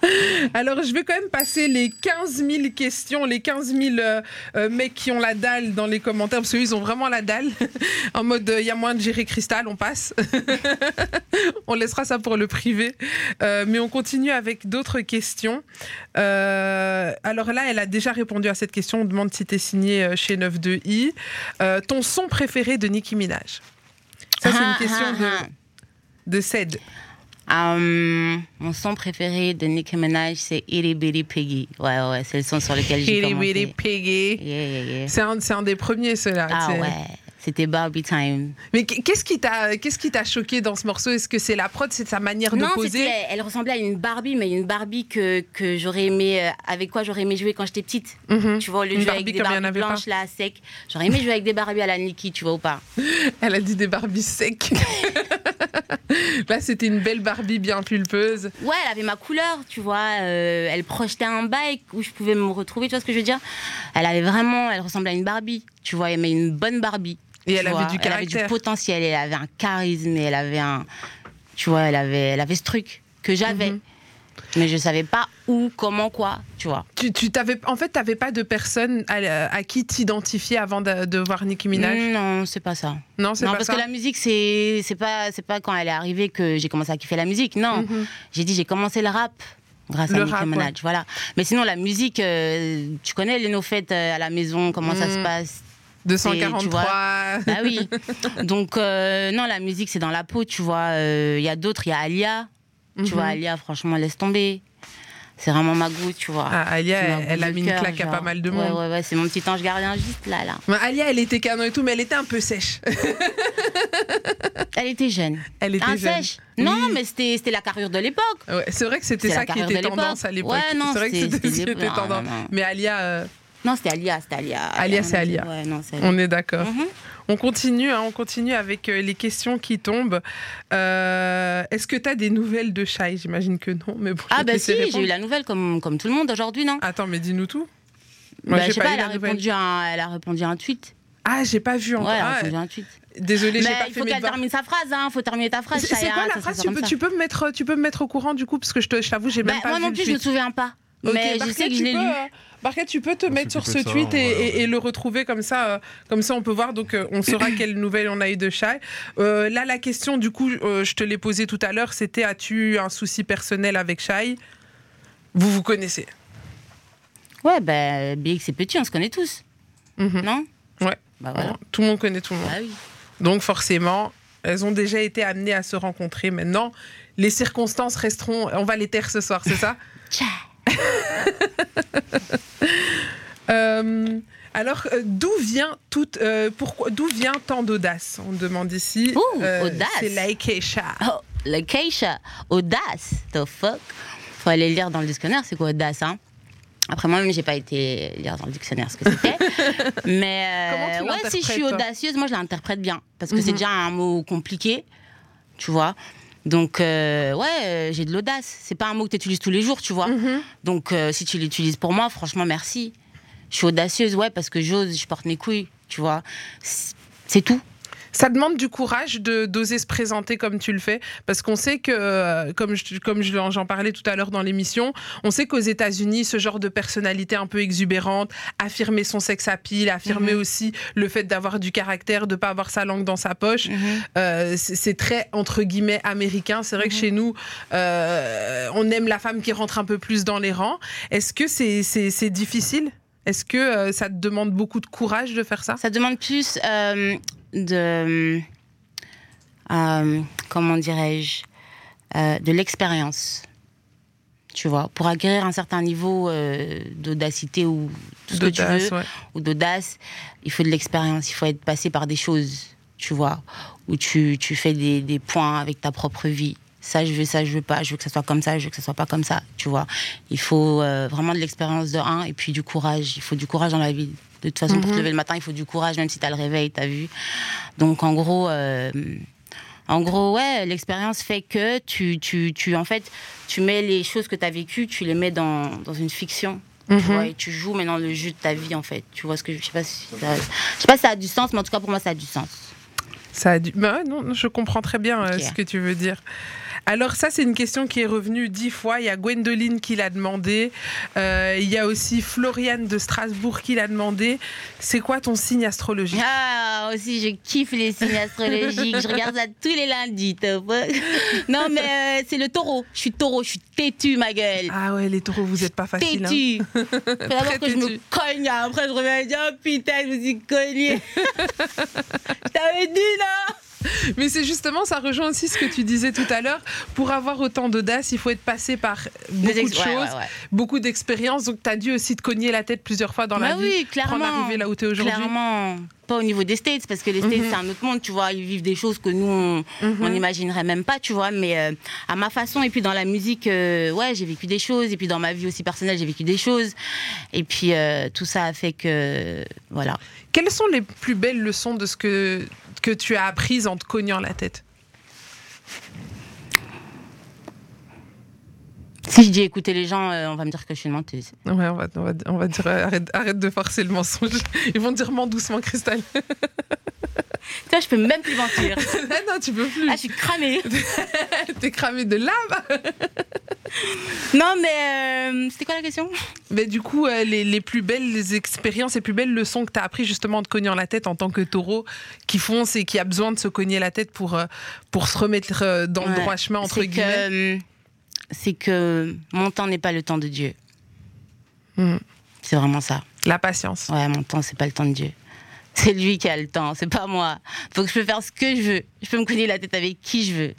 [LAUGHS] Alors, je vais quand même passer les 15 000 questions, les 15 000 euh, euh, mecs qui ont la dalle dans les commentaires, parce qu'ils ont vraiment la dalle. [LAUGHS] en mode, il euh, y a moins de gérer cristal, on passe. [LAUGHS] on laissera ça pour le privé. mais on continue avec d'autres questions. alors là, elle a déjà répondu à cette question. On demande si tu es signé chez 92i. ton son préféré de Nicki Minaj? Ça, c'est une ah, question ah, de. Ah. de Ced. Hum, mon son préféré de Nicki Minaj, c'est Itty Bitty Piggy. Ouais, ouais, c'est le son sur lequel j'ai Itty commencé. Bitty Piggy. Yeah, yeah, yeah. C'est un, des premiers, ceux-là. Ah ouais, c'était Barbie Time. Mais qu- qu'est-ce qui t'a qu'est-ce qui t'a choqué dans ce morceau? Est-ce que c'est la prod, c'est sa manière de Non, poser c'était, elle ressemblait à une Barbie, mais une Barbie que, que j'aurais aimé, euh, avec quoi j'aurais aimé jouer quand j'étais petite. Mhm. Tu vois, de Une jouer avec des Barbies pas. blanches là, secs. J'aurais aimé jouer avec des Barbies à la Nicki, tu vois ou pas [LAUGHS] Elle a dit des Barbies secs. [LAUGHS] Là, c'était une belle Barbie bien pulpeuse. Ouais, elle avait ma couleur, tu vois. euh, elle projetait un bike où je pouvais me retrouver, tu vois ce que je veux dire? Elle avait vraiment, elle ressemblait à une Barbie, tu vois, mais une bonne Barbie. Et elle avait du Elle avait du caractère. potentiel, elle avait un charisme, elle avait un. Tu vois, elle avait, elle avait ce truc que j'avais. Mhm. Mais je savais pas où, comment, quoi, tu vois. Tu, tu t'avais, en fait, t'avais pas de personne à, à qui t'identifier avant de, de voir Nicki Minaj? Non, c'est pas ça. Non, c'est pas parce ça. que la musique, c'est c'est pas, c'est pas quand elle est arrivée que j'ai commencé à kiffer la musique. Non, Mhm. j'ai dit j'ai commencé le rap grâce Le à Nicki Minaj. Voilà. Mais sinon, la musique, euh, tu connais les nos fêtes euh, à la maison, comment ça se Mhm. passe? 243. Bah oui. [LAUGHS] Donc, euh, non, la musique, c'est dans la peau, tu vois. Euh, Il y a d'autres, il y a Alia. Tu Mhm. vois, Alia, franchement, laisse tomber. C'est vraiment ma goût, tu vois. Ah, Alia, elle, elle a mis une claque à pas mal de Ouais, monde. Ouais, ouais, c'est mon petit ange gardien juste là, là. Mais Alia, elle était canon et tout, mais elle était un peu sèche. Elle était jeune. Elle était Un jeune. sèche Non, mais c'était c'était la carrure de l'époque. Ouais, c'est vrai que c'était ça qui était tendance à l'époque. Ouais, non, c'est vrai que c'était- c'était ce qui était tendance. Mais Alia, euh, Non, c'était Alia, c'était Alia. Alia, c'est Alia. Ouais, non, on est d'accord. Mhm. On continue, hein, on continue avec euh, les questions qui tombent. Euh, Est-ce que tu as des nouvelles de Shai? J'imagine que non, mais bon. Ah, bah si, j'ai eu la nouvelle comme, comme tout le monde aujourd'hui, non? Attends, mais dis-nous tout. Moi, Bah, Je sais pas, elle a, répondu à un, elle a répondu à un tweet. Ah, j'ai pas vu Ouais, encore. elle a Ah, un tweet. désolée, j'ai pas il faut qu'elle termine sa phrase, hein. Faut terminer ta phrase. C'est quoi la phrase? tu peux, ça. tu, peux me mettre, tu peux me mettre au courant du coup, parce que je t'avoue, j'ai Bah, même pas Moi vu non le plus, je me souviens pas. Ok, Mais je Barquette, sais que je tu l'ai peux, lu. euh, tu peux te mettre sur ce tweet ça, et, et- et le retrouver comme ça, euh, comme ça on peut voir. Donc euh, on saura [COUGHS] quelles nouvelles on a eu de Shai. Euh, là, la question, du coup, euh, je te l'ai posée tout à l'heure, c'était as-tu un souci personnel avec Shai? Vous vous connaissez Ouais, bah, BX c'est petit, on se connaît tous. Mhm. Non? Ouais. Bah voilà. Tout le monde connaît tout le monde. Bah oui. Donc forcément, elles ont déjà été amenées à se rencontrer. Maintenant, les circonstances resteront. On va les taire ce soir, c'est ça? [LAUGHS] Euh, alors, euh, d'où vient toute, euh, pourquoi, d'où vient tant d'audace On demande ici. Ouh, audace. C'est Laikesha. Oh, le Keisha, audace, the fuck. Faut aller lire dans le dictionnaire, c'est quoi audace, hein? Après, moi-même, j'ai pas été lire dans le dictionnaire ce que c'était. [LAUGHS] Mais ouais, si je suis audacieuse, moi, je l'interprète bien. Parce que c'est Mhm. déjà un mot compliqué, tu vois. Donc, euh, ouais, euh, j'ai de l'audace. C'est pas un mot que tu utilises tous les jours, tu vois. Mhm. Donc, euh, si tu l'utilises pour moi, franchement, merci. Je suis audacieuse, ouais, parce que j'ose, je porte mes couilles, tu vois. C'est c'est tout. Ça demande du courage de d'oser se présenter comme tu le fais, parce qu'on sait que, euh, comme je, comme je- j'en parlais tout à l'heure dans l'émission, on sait qu'aux États-Unis, ce genre de personnalité un peu exubérante, affirmer son sexe à pile, affirmer Mhm. aussi le fait d'avoir du caractère, de pas avoir sa langue dans sa poche, Euh, c'est très entre guillemets américain. C'est vrai que Mhm. chez nous, euh, on aime la femme qui rentre un peu plus dans les rangs. Est-ce que c'est c'est difficile? Est-ce que euh, ça te demande beaucoup de courage de faire ça? Ça demande plus euh, de. euh, comment dirais-je euh, De l'expérience. Tu vois, pour acquérir un certain niveau euh, d'audacité ou tout ce que tu veux, ouais. ou d'audace, il faut de l'expérience, il faut être passé par des choses, tu vois, où tu, tu fais des, des points avec ta propre vie. Ça, je veux, ça, je veux pas, je veux que ça soit comme ça, je veux que ça soit pas comme ça, tu vois. Il faut euh, vraiment de l'expérience de un et puis du courage. Il faut du courage dans la vie. De toute façon, pour te Mhm. lever le matin, il faut du courage, même si tu as le réveil, tu as vu. Donc, en gros, euh, en gros, ouais, l'expérience fait que tu, tu, tu, en fait, tu mets les choses que tu as vécues, tu les mets dans, dans une fiction. Tu Mhm. vois, et tu joues maintenant le jeu de ta vie, en fait. Tu vois ce que je je sais pas si ça, je sais pas si ça a du sens, mais en tout cas, pour moi, ça a du sens. Ça a du... bah non, je comprends très bien euh, ce que tu veux dire. Alors ça, c'est une question qui est revenue dix fois. Il y a Gwendoline qui l'a demandé. Euh, il y a aussi Floriane de Strasbourg qui l'a demandé. C'est quoi ton signe astrologique? Ah, aussi, je kiffe les signes astrologiques. je regarde ça tous les lundis. non, mais euh, c'est le taureau. Je suis taureau, je suis têtu, ma gueule. Ah ouais, les taureaux, vous êtes pas facile. hein. Têtu. Faut d'abord [LAUGHS] que je me cogne, après je reviens et je dis Oh putain, je me suis cogné. [LAUGHS] je t'avais dit, non [LAUGHS] Mais c'est justement, ça rejoint aussi ce que tu disais tout à l'heure. Pour avoir autant d'audace, il faut être passé par beaucoup de ouais, choses, ouais, ouais. beaucoup d'expériences. Donc, tu as dû aussi te cogner la tête plusieurs fois dans la Bah vie oui, pour clairement. en arriver là où tu es aujourd'hui. Clairement, pas au niveau des States, parce que les States, Mhm. c'est un autre monde, tu vois. Ils vivent des choses que nous, on on n'imaginerait même pas, tu vois. Mais euh, à ma façon, et puis dans la musique, euh, ouais, j'ai vécu des choses. Et puis dans ma vie aussi personnelle, j'ai vécu des choses. Et puis euh, tout ça a fait que, voilà. Quelles sont les plus belles leçons de ce que, que tu as apprises en te cognant la tête? Si je dis écouter les gens, euh, on va me dire que je suis une menteuse. Ouais, on va, on va, on va dire euh, arrête, arrête de forcer le mensonge. [LAUGHS] Ils vont dire mens doucement, Cristal. [LAUGHS] Toi, je peux même plus mentir. [LAUGHS] non, tu peux plus. Ah, je suis cramée. T'es cramé de lave. Non, mais euh, c'était quoi la question? Mais du coup, les, les plus belles expériences, les plus belles leçons que tu as appris justement en te cognant la tête en tant que taureau qui fonce et qui a besoin de se cogner la tête pour, pour se remettre dans le droit chemin, entre guillemets. que, c'est que mon temps n'est pas le temps de Dieu. Hmm. C'est vraiment ça. La patience. Ouais, mon temps, c'est pas le temps de Dieu. C'est lui qui a le temps, c'est pas moi. Faut que je peux faire ce que je veux. Je peux me cogner la tête avec qui je veux.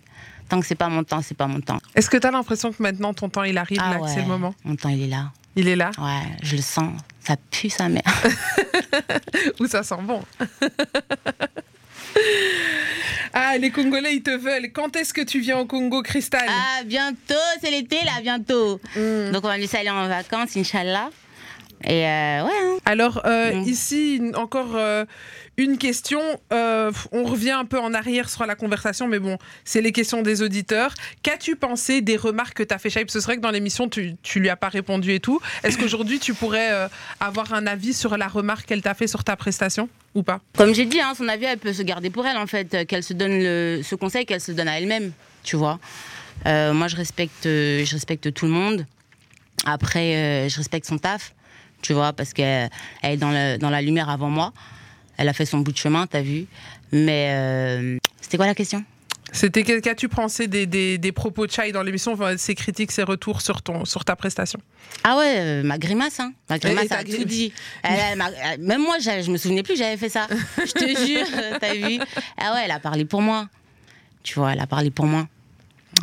Tant que c'est pas mon temps, c'est pas mon temps. Est-ce que tu as l'impression que maintenant ton temps il arrive, là, que ouais. c'est le moment Mon temps, il est là. Il est là Ouais, je le sens. Ça pue sa mère. [LAUGHS] Ou ça sent bon [LAUGHS] [LAUGHS] Ah, les Congolais, ils te veulent. Quand est-ce que tu viens au Congo, Cristal Ah, bientôt, c'est l'été là, bientôt. Hmm. Donc on va laisser aller en vacances, Inch'Allah. Et euh, ouais, hein. Alors, euh, Mm. ici, encore euh, une question. Euh, on revient un peu en arrière sur la conversation, mais bon, c'est les questions des auditeurs. Qu'as-tu pensé des remarques que tu fait, Shaib? Ce serait que dans l'émission, tu, tu lui as pas répondu et tout. Est-ce qu'aujourd'hui, tu pourrais euh, avoir un avis sur la remarque qu'elle t'a fait sur ta prestation ou pas? Comme j'ai dit, hein, son avis, elle peut se garder pour elle, en fait, euh, qu'elle se donne le, ce conseil, qu'elle se donne à elle-même, tu vois. Moi, je respecte, je respecte tout le monde. Après, je respecte son taf, tu vois, parce qu'elle elle est dans, dans la lumière avant moi. Elle a fait son bout de chemin, t'as vu. Mais euh, c'était quoi la question? C'était qu'as-tu pensé des, des- des propos de Chai dans l'émission, ses critiques, ses retours sur, ton, sur ta prestation? Ah ouais, euh, ma grimace, hein. Ma grimace ta a tout dit. Elle- elle elle- même moi, je, me souvenais plus j'avais fait ça. Je te [LAUGHS] jure, t'as vu Ah ouais, elle a parlé pour moi. Tu vois, elle a parlé pour moi.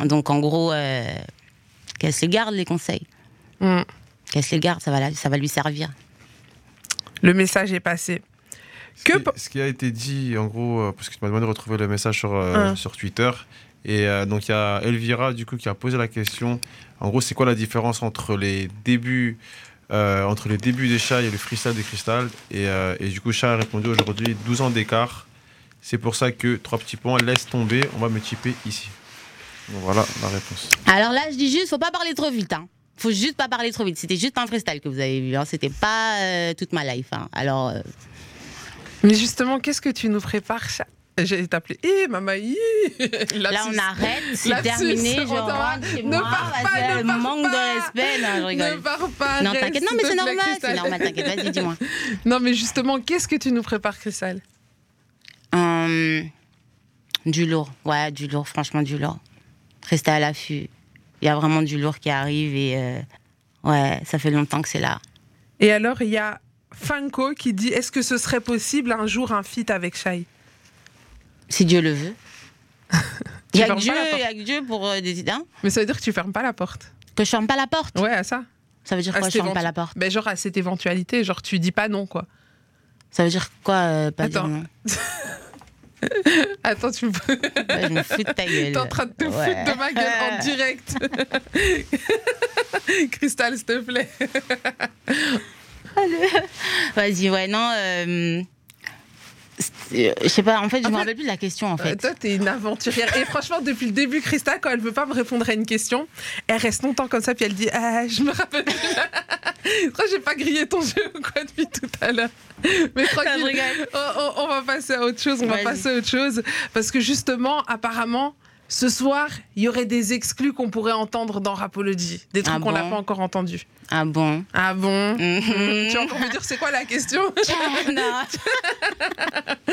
Donc en gros, euh, qu'elle se les garde, les conseils. Mm. Qu'elle se les garde, ça va, la- ça va lui servir. Le message est passé. Ce Que qui- pe- ce qui a été dit, en gros, euh, parce que tu m'as demandé de retrouver le message sur, euh, Hein. sur Twitter. Et euh, donc, il y a Elvira, du coup, qui a posé la question. En gros, c'est quoi la différence entre les débuts, euh, entre les débuts des chats et le freestyle de Cristal et, euh, et du coup, Chat a répondu aujourd'hui 12 ans d'écart. C'est pour ça que, trois petits points, laisse tomber, on va me typer ici. Donc, voilà la réponse. Alors là, je dis juste, faut pas parler trop vite. Hein. Faut juste pas parler trop vite. C'était juste un freestyle que vous avez vu. Hein. C'était pas euh, toute ma life. Hein. Alors, euh, Mais justement, qu'est-ce que tu nous prépares J'ai t'appelé. Eh, maman, hi là, on arrête. C'est terminé. Je rentre chez Ne moi. pars pas, ne pars manque pas. de respect. Non, je Ne rigole. pars pas. Non, t'inquiète. Non, mais c'est normal. C'est normal. T'inquiète. Vas-y, dis-moi. [LAUGHS] Non, mais justement, qu'est-ce que tu nous prépares, Cristal Hum, du lourd. Ouais, du lourd. Franchement, du lourd. Restez à l'affût. Il y a vraiment du lourd qui arrive et euh, ouais, ça fait longtemps que c'est là. Et alors, il y a Fanko qui dit Est-ce que ce serait possible un jour un feat avec Shai? Si Dieu le veut. Il y a que Dieu, la porte. il y a que Dieu pour euh, des idées. hein. Mais ça veut dire que tu fermes pas la porte. Que je ferme pas la porte. Ouais, à ça. Ça veut dire À quoi, je ferme pas éventu- la porte? Ben, genre à cette éventualité, genre tu dis pas non, quoi. Ça veut dire quoi, euh, pas Attends. dire non? [LAUGHS] Attends, tu peux. Ouais, Je me fous de ta gueule. [LAUGHS] T'es en train de te Ouais. foutre de ma gueule en direct. [LAUGHS] Cristal, s'il te plaît. Vas-y, ouais, non. euh, Je sais pas, en fait, je En me fait, rappelle plus de la question, en Euh, fait. toi, t'es une aventurière. Et franchement, depuis le début, Christa, quand elle veut pas me répondre à une question, elle reste longtemps comme ça, puis elle dit Ah, Je me rappelle plus. [LAUGHS] que j'ai pas grillé ton jeu ou quoi depuis tout à l'heure. Mais tranquille, on, on- on va passer à autre chose. On va passer à autre chose. Parce que justement, apparemment, ce soir, il y aurait des exclus qu'on pourrait entendre dans Rapology. Des trucs Ah qu'on n'a bon pas encore entendus. Ah bon Ah bon [LAUGHS] Mhm. Tu vas encore me dire c'est quoi la question [LAUGHS] Non.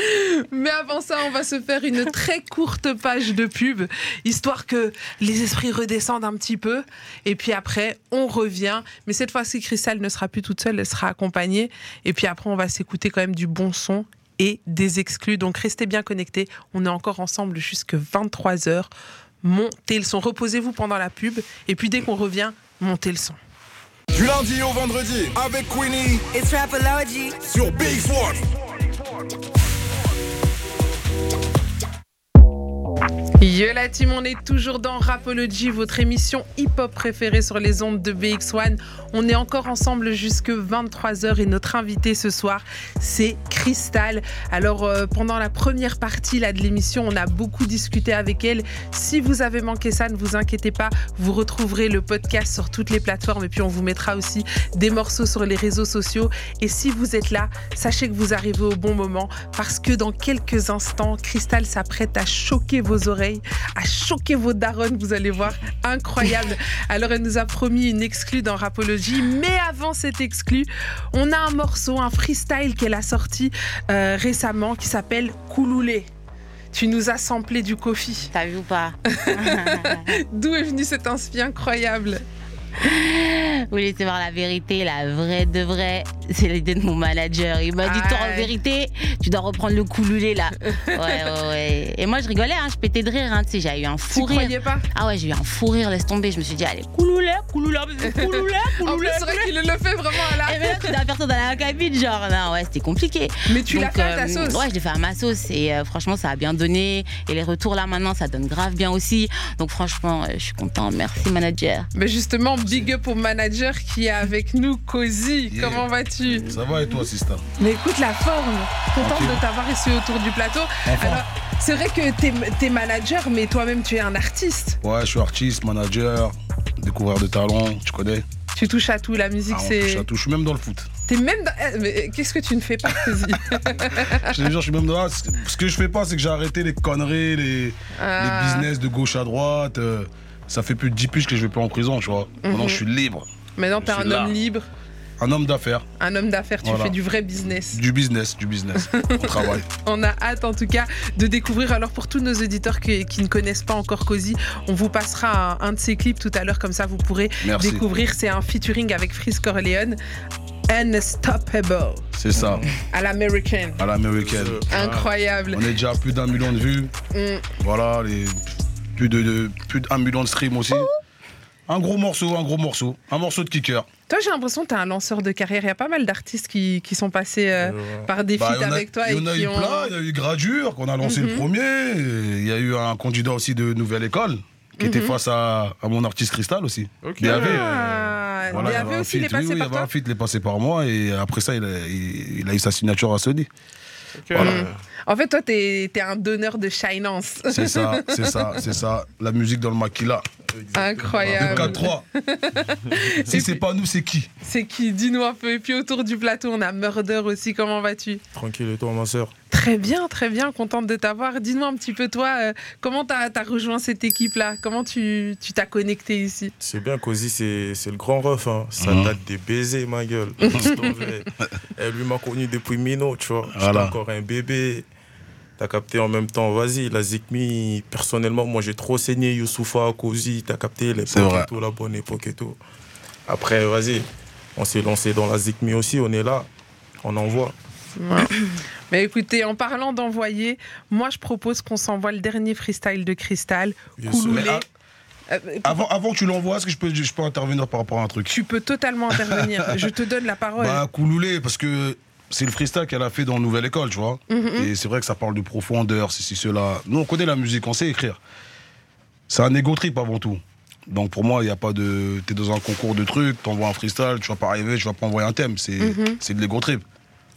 [LAUGHS] Mais avant ça, on va se faire une très courte page de pub, histoire que les esprits redescendent un petit peu. Et puis après, on revient. Mais cette fois-ci, Christelle ne sera plus toute seule, elle sera accompagnée. Et puis après, on va s'écouter quand même du bon son et des exclus. Donc restez bien connectés. On est encore ensemble jusque 23h. Montez le son. Reposez-vous pendant la pub. Et puis dès qu'on revient, montez le son. Du lundi au vendredi avec Queenie It's Rapology. sur Big One. Yo la team, on est toujours dans Rapology, votre émission hip-hop préférée sur les ondes de BX1. On est encore ensemble jusque 23h et notre invité ce soir, c'est Crystal. Alors euh, pendant la première partie là, de l'émission, on a beaucoup discuté avec elle. Si vous avez manqué ça, ne vous inquiétez pas, vous retrouverez le podcast sur toutes les plateformes et puis on vous mettra aussi des morceaux sur les réseaux sociaux. Et si vous êtes là, sachez que vous arrivez au bon moment parce que dans quelques instants, Crystal s'apprête à choquer vos oreilles, à choquer vos darons, vous allez voir, incroyable. [LAUGHS] Alors elle nous a promis une exclue dans Rapology, mais avant cette exclue, on a un morceau, un freestyle qu'elle a sorti euh, récemment qui s'appelle Kouloulé. Tu nous as samplé du Kofi. T'as vu ou pas? [LAUGHS] D'où est venu cet inspi incroyable? [LAUGHS] Vous voulez savoir la vérité, la vraie de vraie C'est l'idée de mon manager. Il m'a dit, toi, en vérité, tu dois reprendre le couloulé là. [LAUGHS] Ouais, ouais, ouais. Et moi, je rigolais, hein, je pétais de rire. Hein, tu sais, j'ai eu un Tu fou rire. croyais pas? Ah ouais, j'ai eu un fou rire, laisse tomber. Je me suis dit, allez, couloulé, [LAUGHS] En plus, couloulé. c'est vrai qu'il le fait vraiment à Et la. maintenant, tu dois faire ça dans la cabine, genre, non, ouais, c'était compliqué. Mais tu l'as fait à ta euh, sauce? Ouais, je l'ai fait à ma sauce et euh, franchement, ça a bien donné. Et les retours là maintenant, ça donne grave bien aussi. Donc franchement, euh, je suis content. Merci manager. Mais justement, big up au manager qui est avec nous, Cozy. Yeah. Comment vas-tu? Ça va et toi, Sista? Mais écoute la forme. Contente de t'avoir ici autour du plateau. Enfin. Alors, c'est vrai que t'es es manager, mais toi-même, tu es un artiste. Ouais, je suis artiste, manager, découvreur de talent, tu connais? Tu touches à tout. La musique, Ah, on touche c'est. à tout. Je suis même dans le foot. T'es même. dans- eh, Mais qu'est-ce que tu ne fais pas, Cozy? [LAUGHS] Je te jure, je suis même dans. Ce que je fais pas, c'est que j'ai arrêté les conneries, les, Ah. les business de gauche à droite. euh, ça fait plus de 10 piges que je vais plus en prison, tu vois. Maintenant, Mhm. je suis libre. Maintenant, t'es un là. homme libre, Un homme d'affaires, un homme d'affaires. Tu Voilà. fais du vrai business. du business, du business. [LAUGHS] On travaille. On a hâte en tout cas de découvrir. Alors pour tous nos éditeurs qui, qui ne connaissent pas encore Cozy, on vous passera un, un de ses clips tout à l'heure, comme ça vous pourrez Merci. découvrir. C'est un featuring avec Freeze Corleone. Unstoppable C'est ça, à l'américaine. à l'américaine. Incroyable. On est déjà à plus d'un million de vues. Mm. Voilà, les, plus de, de- plus d'un million de streams aussi. Un gros morceau, un gros morceau. Un morceau de kicker. Toi, j'ai l'impression que tu es un lanceur de carrière. Il y a pas mal d'artistes qui, qui sont passés euh, par des Bah, feats il y en a- avec toi Il y en a eu ont. plein. Il y a eu Gradure, qu'on a lancé Mhm. le premier. Il y a eu un candidat aussi de Nouvelle École, qui était Mhm. face à, à mon artiste Cristal aussi. Il y avait, Ah, voilà, il y il y avait un aussi, il est feat. Oui, passé oui, il y avait toi. un feat, il est passé par moi. Et après ça, il a, il, il a eu sa signature à Sony. Voilà. En fait, toi, tu es, un donneur de shinance. C'est ça, [LAUGHS] c'est ça, c'est ça. La musique dans le maquila. Incroyable. 4-3. [LAUGHS] si c'est pas nous, c'est qui? C'est qui? Dis-nous un peu. Et puis autour du plateau, on a Murder aussi. Comment vas-tu? Tranquille et toi, ma soeur Très bien, très bien. Contente de t'avoir. Dis-nous un petit peu, toi, euh, comment t'as as rejoint cette équipe-là? Comment tu tu t'as connecté ici? C'est bien, Cozy, c'est c'est le grand ref. Hein. Ça Mhm. date des baisers, ma gueule. [LAUGHS] Elle lui m'a connu depuis Mino, tu vois. J'étais Voilà. encore un bébé. T'as capté en même temps, vas-y, la Zikmi, personnellement, moi j'ai trop saigné Youssoufa, Cozy, t'as capté l'époque et tout, la bonne époque et tout. Après, vas-y, on s'est lancé dans la Zikmi aussi, on est là, on envoie. [COUGHS] Mais écoutez, en parlant d'envoyer, moi, je propose qu'on s'envoie le dernier freestyle de Cristal. Mais, ah, Euh, Avant, avant que tu l'envoies, est-ce que je peux, je peux intervenir par rapport à un truc? Tu peux totalement intervenir. [LAUGHS] je te donne la parole. Bah, Kouloulé, parce que c'est le freestyle qu'elle a fait dans Nouvelle École, tu vois. Mhm. Et c'est vrai que ça parle de profondeur, ceci, cela. Nous, on connaît la musique, on sait écrire. C'est un égo trip avant tout. Donc pour moi, il n'y a pas de. T'es dans un concours de trucs, t'envoies un freestyle, tu vas pas arriver, tu vas pas envoyer un thème. C'est c'est de l'ego trip.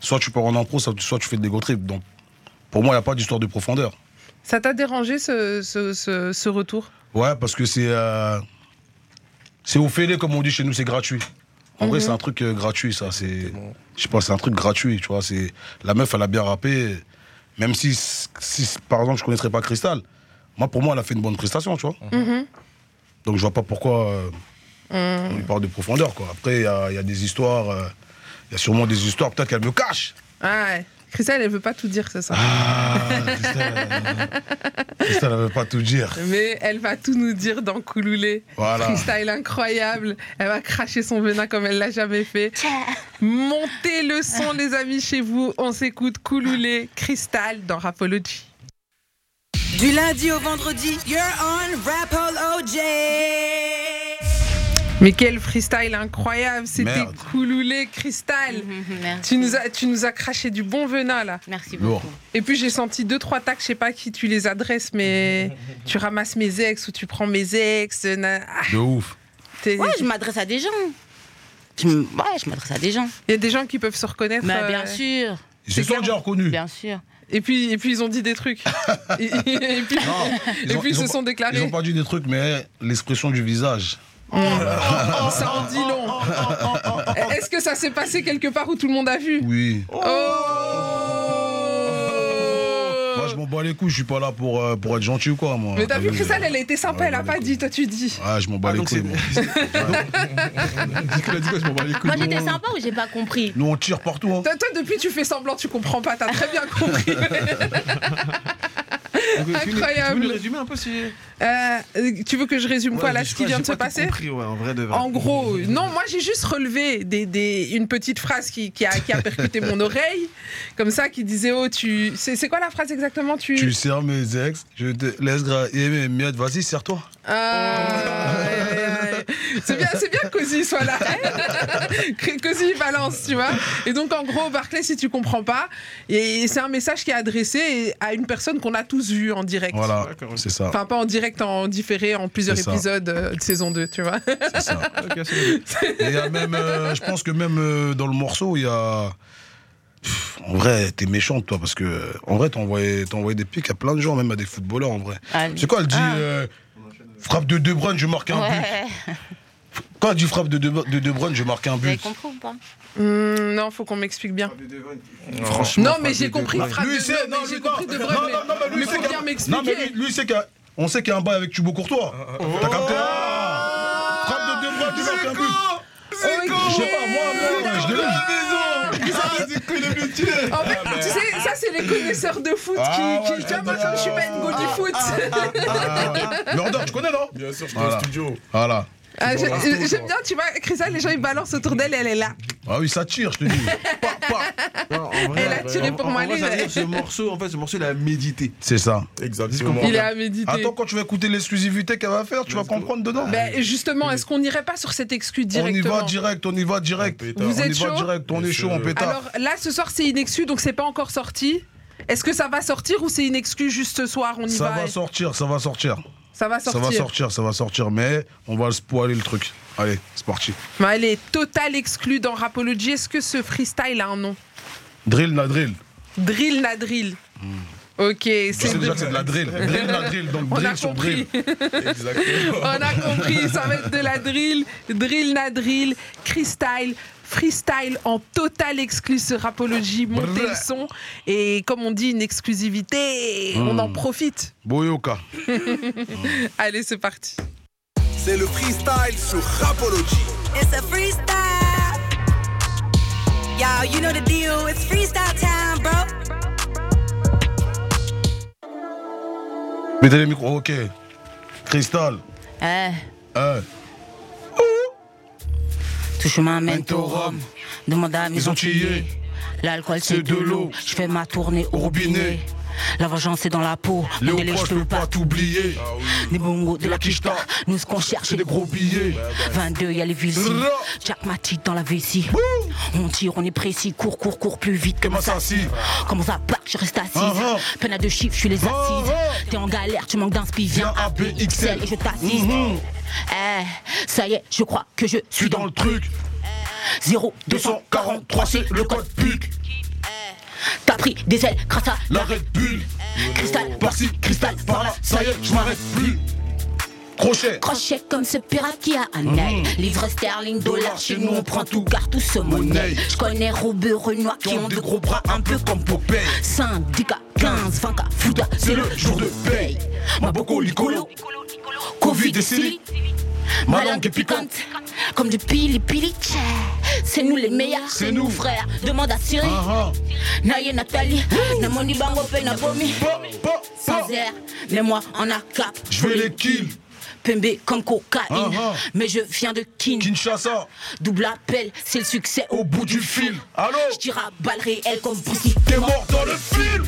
Soit tu pars en impro, soit soit tu fais de l'ego trip. Donc pour moi, il n'y a pas d'histoire de profondeur. Ça t'a dérangé ce, ce, ce- ce retour? Ouais, parce que c'est. euh, c'est au fêlé, comme on dit chez nous, c'est gratuit. En vrai, Mhm. c'est un truc euh, gratuit, ça. C'est. Je sais pas, c'est un truc gratuit, tu vois. C'est la meuf, elle a bien rappé. Même si, si, par exemple, je connaîtrais pas Cristal, moi, pour moi, elle a fait une bonne prestation, tu vois. Mhm. Donc, je vois pas pourquoi euh, on lui parle de profondeur, quoi. Après, il y a, il y a des histoires. Il y a sûrement des histoires, peut-être qu'elle me cache. Ah ouais. Christelle, elle veut pas tout dire, c'est ça. Ah, Cristal, euh, Ça ne veut pas tout dire. Mais elle va tout nous dire dans Couloulé. Voilà. Freestyle incroyable. Elle va cracher son venin comme elle l'a jamais fait. Montez le son, les amis, chez vous. On s'écoute Couloulé, Cristal dans Rapology. Du lundi au vendredi, you're on Rapology. Mais quel freestyle incroyable. C'était. Couloulé, Cristal. [LAUGHS] Merci. Tu nous, as, tu nous as craché du bon venin là. Merci Lourd. beaucoup. Et puis j'ai senti deux trois tacs, je sais pas à qui tu les adresses, mais [LAUGHS] tu ramasses mes ex ou tu prends mes ex. na- ah, De ouf. Ouais, je m'adresse à des gens. Je m- ouais, je m'adresse à des gens. Il y a des gens qui peuvent se reconnaître. Mais euh, bien sûr, Ils sont déjà reconnus. bien sûr. Et puis, et puis ils ont dit des trucs. [LAUGHS] et, et puis, et puis ils, se ont sont déclarés. Ils ont pas dit des trucs, mais l'expression du visage. Ça en dit long. Est-ce que ça s'est passé quelque part où tout le monde a vu? Oui. Oh Moi, je m'en bats les couilles, je suis pas là pour, euh, pour être gentil ou quoi, moi. Mais t'as vu, Cristal, elle a été sympa, Ouais, elle a pas dit, toi tu dis. Ah, je m'en bats les donc couilles, moi. [LAUGHS] Dis qu'il a dit quoi, je m'en bats les couilles. Moi, j'étais sympa ou j'ai pas compris? Nous, on tire partout. Hein. Toi, toi, depuis, tu fais semblant, tu comprends pas, t'as très bien compris. [LAUGHS] Donc, tu veux- Incroyable. nous résumer un peu si. Euh, tu veux que je résume quoi là, ce qui vient de se passer compris, ouais, en vrai de vrai. En gros, [LAUGHS] non, moi j'ai juste relevé des, des- une petite phrase qui, qui a, qui a percuté mon [LAUGHS] oreille, comme ça, qui disait Oh, tu. C'est quoi la phrase exactement Tu. Tu sers mes ex, je te laisse grailler mes miettes. Vas-y, serre-toi. Ah, ouais. C'est bien, c'est bien que Cozy soit là. [LAUGHS] Cozy balance, tu vois. Et donc en gros, Barclay, si tu comprends pas, et c'est un message qui est adressé à une personne qu'on a tous vue en direct. Voilà, c'est ça. Enfin, pas en direct, en différé, en plusieurs épisodes euh, de saison 2, tu vois. c'est ça. [LAUGHS] Et y a même, euh, je pense que même euh, dans le morceau, il y a. Pff, En vrai, t'es méchante, toi, parce que en vrai, t'as envoyé, t'as envoyé des pics à plein de gens, même à des footballeurs, en vrai. Ah, C'est quoi, elle dit Ah. euh, frappe de De Bruyne, je marque un but. [LAUGHS] Quand elle dit frappe de De, de de Bruyne, je marque un vous avez but. compris ou pas Hum, non, faut qu'on m'explique bien. Franchement. Non, mais j'ai compris frappe Lui, de c'est- non, non, mais j'ai lui, compris non. de Non, Bruyne, non, non, mais lui, c'est bien Non, mais m'expliquer. lui, lui, c'est qu'il y a- on sait qu'il y a un bail avec Thibaut Courtois. T'as capté Ah Frappe de De Bruyne, tu marques un but. Je sais pas, moi, moi, je devais. En fait, tu sais, ça, c'est les connaisseurs de foot Ah, qui, ouais, qui tu vois, moi, je suis pas une go du foot. Ah, Lordor, tu connais, non Bien sûr, je suis Voilà. au studio. Voilà. Ah, J'aime bien, tu vois, Cristal, les gens ils balancent autour d'elle, elle est là. Ah oui, ça tire, je te dis. [LAUGHS] Pa, pa. Non, en vrai, Elle a tiré en- pour en- Mali, vrai, ça veut mais- dire, Ce morceau, en fait, ce morceau, il a médité. C'est ça. Exactement. Il est à méditer. Attends, quand tu vas écouter l'exclusivité qu'elle va faire, tu vas comprendre dedans. Ben, justement, est-ce qu'on n'irait pas sur cette exclu on y directement va direct, on y va direct. On pétard. Vous on êtes y va chaud direct, on est chaud, on pétard. Alors là, ce soir, c'est une exclu, donc c'est pas encore sorti. Est-ce que ça va sortir ou c'est une exclu juste ce soir On y ça va. va et- sortir, ça va sortir. Ça va Ça sortir. va sortir, ça va sortir, mais on va spoiler le truc. Allez, c'est parti. Mais elle est totale exclue dans Rapology. Est-ce que ce freestyle a un nom? Drill na drill. Drill na drill. Ok, sais c'est déjà que c'est de la drill. [LAUGHS] Drill na drill, donc On a drill sur compris. drill. [LAUGHS] Exactement. On a compris, ça va être de la drill, drill na drill, freestyle, freestyle en total exclu sur Rapology, montez le son. Et comme on dit, une exclusivité, on en profite. Boyoka. [LAUGHS] Allez, c'est parti. C'est le freestyle sur Rapology. It's a freestyle. Y'all, you know the deal. It's freestyle time, bro. Mettez les micros, ok. Cristal. Eh, Hein. Tout chemin mène au rhum. Demande à mes Ils ont. L'alcool C'est de l'eau. Je fais ma tournée Au robinet. La vengeance est dans la peau. Délai, Léopold, je peux pas t'oublier. Des bongos, de la quicheta. Nous, ce qu'on cherche, C'est des gros billets. 22, y a les villes. Zra. Jack Matic dans la vessie. On tire, on est précis. Cours, cours, cours plus vite que ma ma sassi. Comment ça plaque, je reste assise. Ah, ah. Peine à deux chiffres, je suis les Ah, assises. ah. T'es en galère, tu manques d'inspi. Viens Viens à BXL et je t'assise. Mhm. Eh, ça y est, je crois que je suis dans le truc. 0 243, c'est le code PUC. T'as pris des ailes grâce à La Red Bull. cristal. Par-ci, cristal, par-là. Ça y est, je m'arrête plus. Crochet. Crochet comme ce pirate qui a un œil. Livre sterling, dollar, chez nous on prend tout car tout se monnaie. Je connais Robert Renoir qui ont de gros bras un peu comme Popeye. 5, 10K, 15, 20K, Fouda, c'est le jour de paye. Ma boko licolo. Covid et Silly. Ma langue est piquante, comme du pili pili. C'est nous les meilleurs, c'est nous frères. Demande à Siri. Ah, ah. Naye Nathalie, na moni bango na bomi. Pa, pa, Saint-Zer, mets-moi en ACAP. Je vais les kill. Pembe comme cocaïne, Ah, mais je viens de Kin. Kinshasa, Double appel, c'est le succès au bout du fil. Allô? Je tire à balles réelles comme Brucey. T'es mort dans le film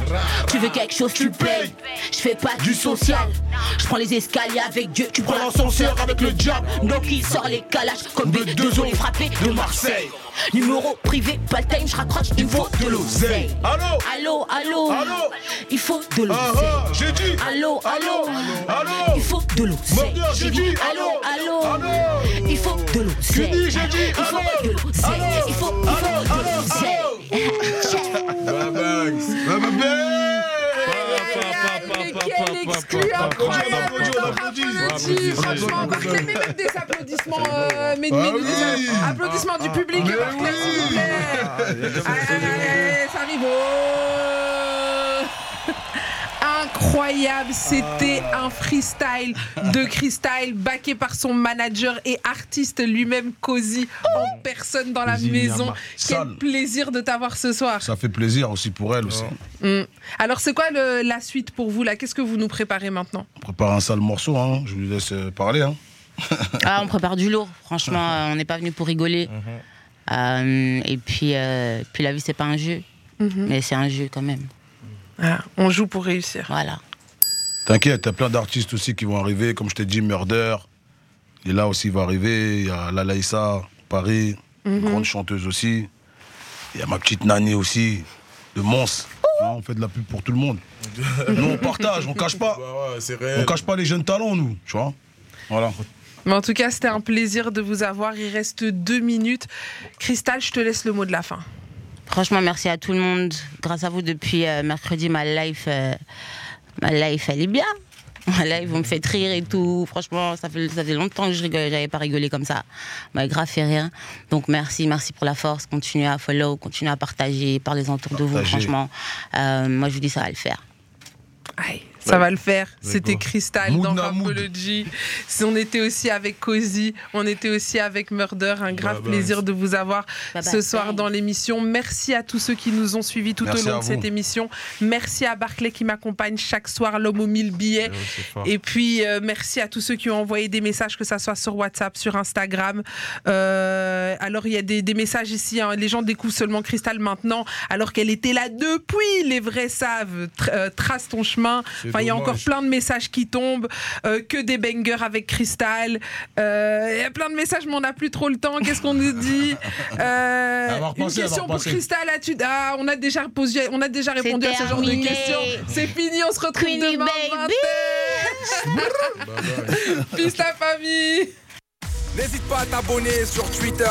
Tu veux quelque chose, tu payes. Je fais pas du social. Je prends les escaliers avec Dieu. Tu prends l'ascenseur avec le diable. Donc il sort les calages comme des deux os les frappés de Marseille. Numéro privé, pas le time, je raccroche, il faut de l'oseille. Allô Allô, allô, Allô il faut de Ah l'oseille. ah, j'ai dit Allô, allô, Allô il faut de l'oseille. J'ai dit allô, allô, Allô il faut de l'oseille. J'ai dit, j'ai dit, il faut de l'oseille. Il faut, il faut de l'oseille. Incroyable applaudit, on applaudit. Franchement, Barclay, mais même des applaudissements, euh, mais, mais Ah des applaudissements du public, Mais Barclay, s'il vous plaît. Allez, allez, allez, ça arrive. Incroyable, c'était un freestyle de Crystal backé par son manager et artiste lui-même Cozy en personne dans la Cozy maison. Quel plaisir de t'avoir ce soir. Ça fait plaisir aussi pour elle aussi. Mm. Alors c'est quoi le- la suite pour vous là? Qu'est-ce que vous nous préparez maintenant? On prépare un sale morceau, hein. je lui laisse euh, parler. Hein. [LAUGHS] Ah, on prépare du lourd. Franchement, euh, on n'est pas venu pour rigoler. Euh, et puis, euh, puis la vie, c'est pas un jeu. Mais c'est un jeu quand même. Ah, On joue pour réussir. Voilà. T'inquiète, t'as plein d'artistes aussi qui vont arriver, comme je t'ai dit, Murder. Et là aussi, il va arriver. Il y a Lalaïssa, Paris, une grande chanteuse aussi. Il y a ma petite Nani aussi, de Mons. Hein, on fait de la pub pour tout le monde. [LAUGHS] nous, on partage, on cache pas. Bah ouais, On cache pas les jeunes talents, nous. Tu vois Voilà. Mais en tout cas, c'était un plaisir de vous avoir. Il reste deux minutes. Cristal, je te laisse le mot de la fin. Franchement, merci à tout le monde. Grâce à vous, depuis euh, mercredi, ma life, euh, ma life, elle est bien. [LAUGHS] Ma life, vous me faites rire et tout. Franchement, ça fait, ça fait longtemps que je rigole, j'avais pas rigolé comme ça. M'a grave fait rien. Donc merci, merci pour la force. Continuez à follow, continuez à partager, parlez-en autour de vous. Franchement, Euh, moi je vous dis ça va le faire. Aïe, ça va le faire. C'était Mood dans. Si On était aussi avec Cozy, on était aussi avec Murder. Un grave Bye bye. plaisir de vous avoir bye. ce soir dans l'émission. Merci à tous ceux qui nous ont suivis tout Merci au long de cette émission. Merci à Barclay qui m'accompagne chaque soir, l'homme aux mille billets. Et puis, euh, merci à tous ceux qui ont envoyé des messages, que ça soit sur WhatsApp, sur Instagram. Euh, alors, il y a des, des messages ici. hein. Les gens découvrent seulement Cristal maintenant, alors qu'elle était là depuis. Les vrais savent. Tr- euh, trace ton chemin. Enfin, il y a encore plein de messages qui tombent. euh, que des bangers avec Cristal. Euh, Il y a plein de messages, mais on n'a plus trop le temps. Qu'est-ce qu'on nous dit [LAUGHS] Euh, Une question pour. Cristal. as-tu- Ah, on a déjà posé, on a déjà répondu à ce genre de questions. C'est fini. On se retrouve Queenie demain. baby. [LAUGHS] 20h. Peace la famille. N'hésite pas à t'abonner sur Twitter,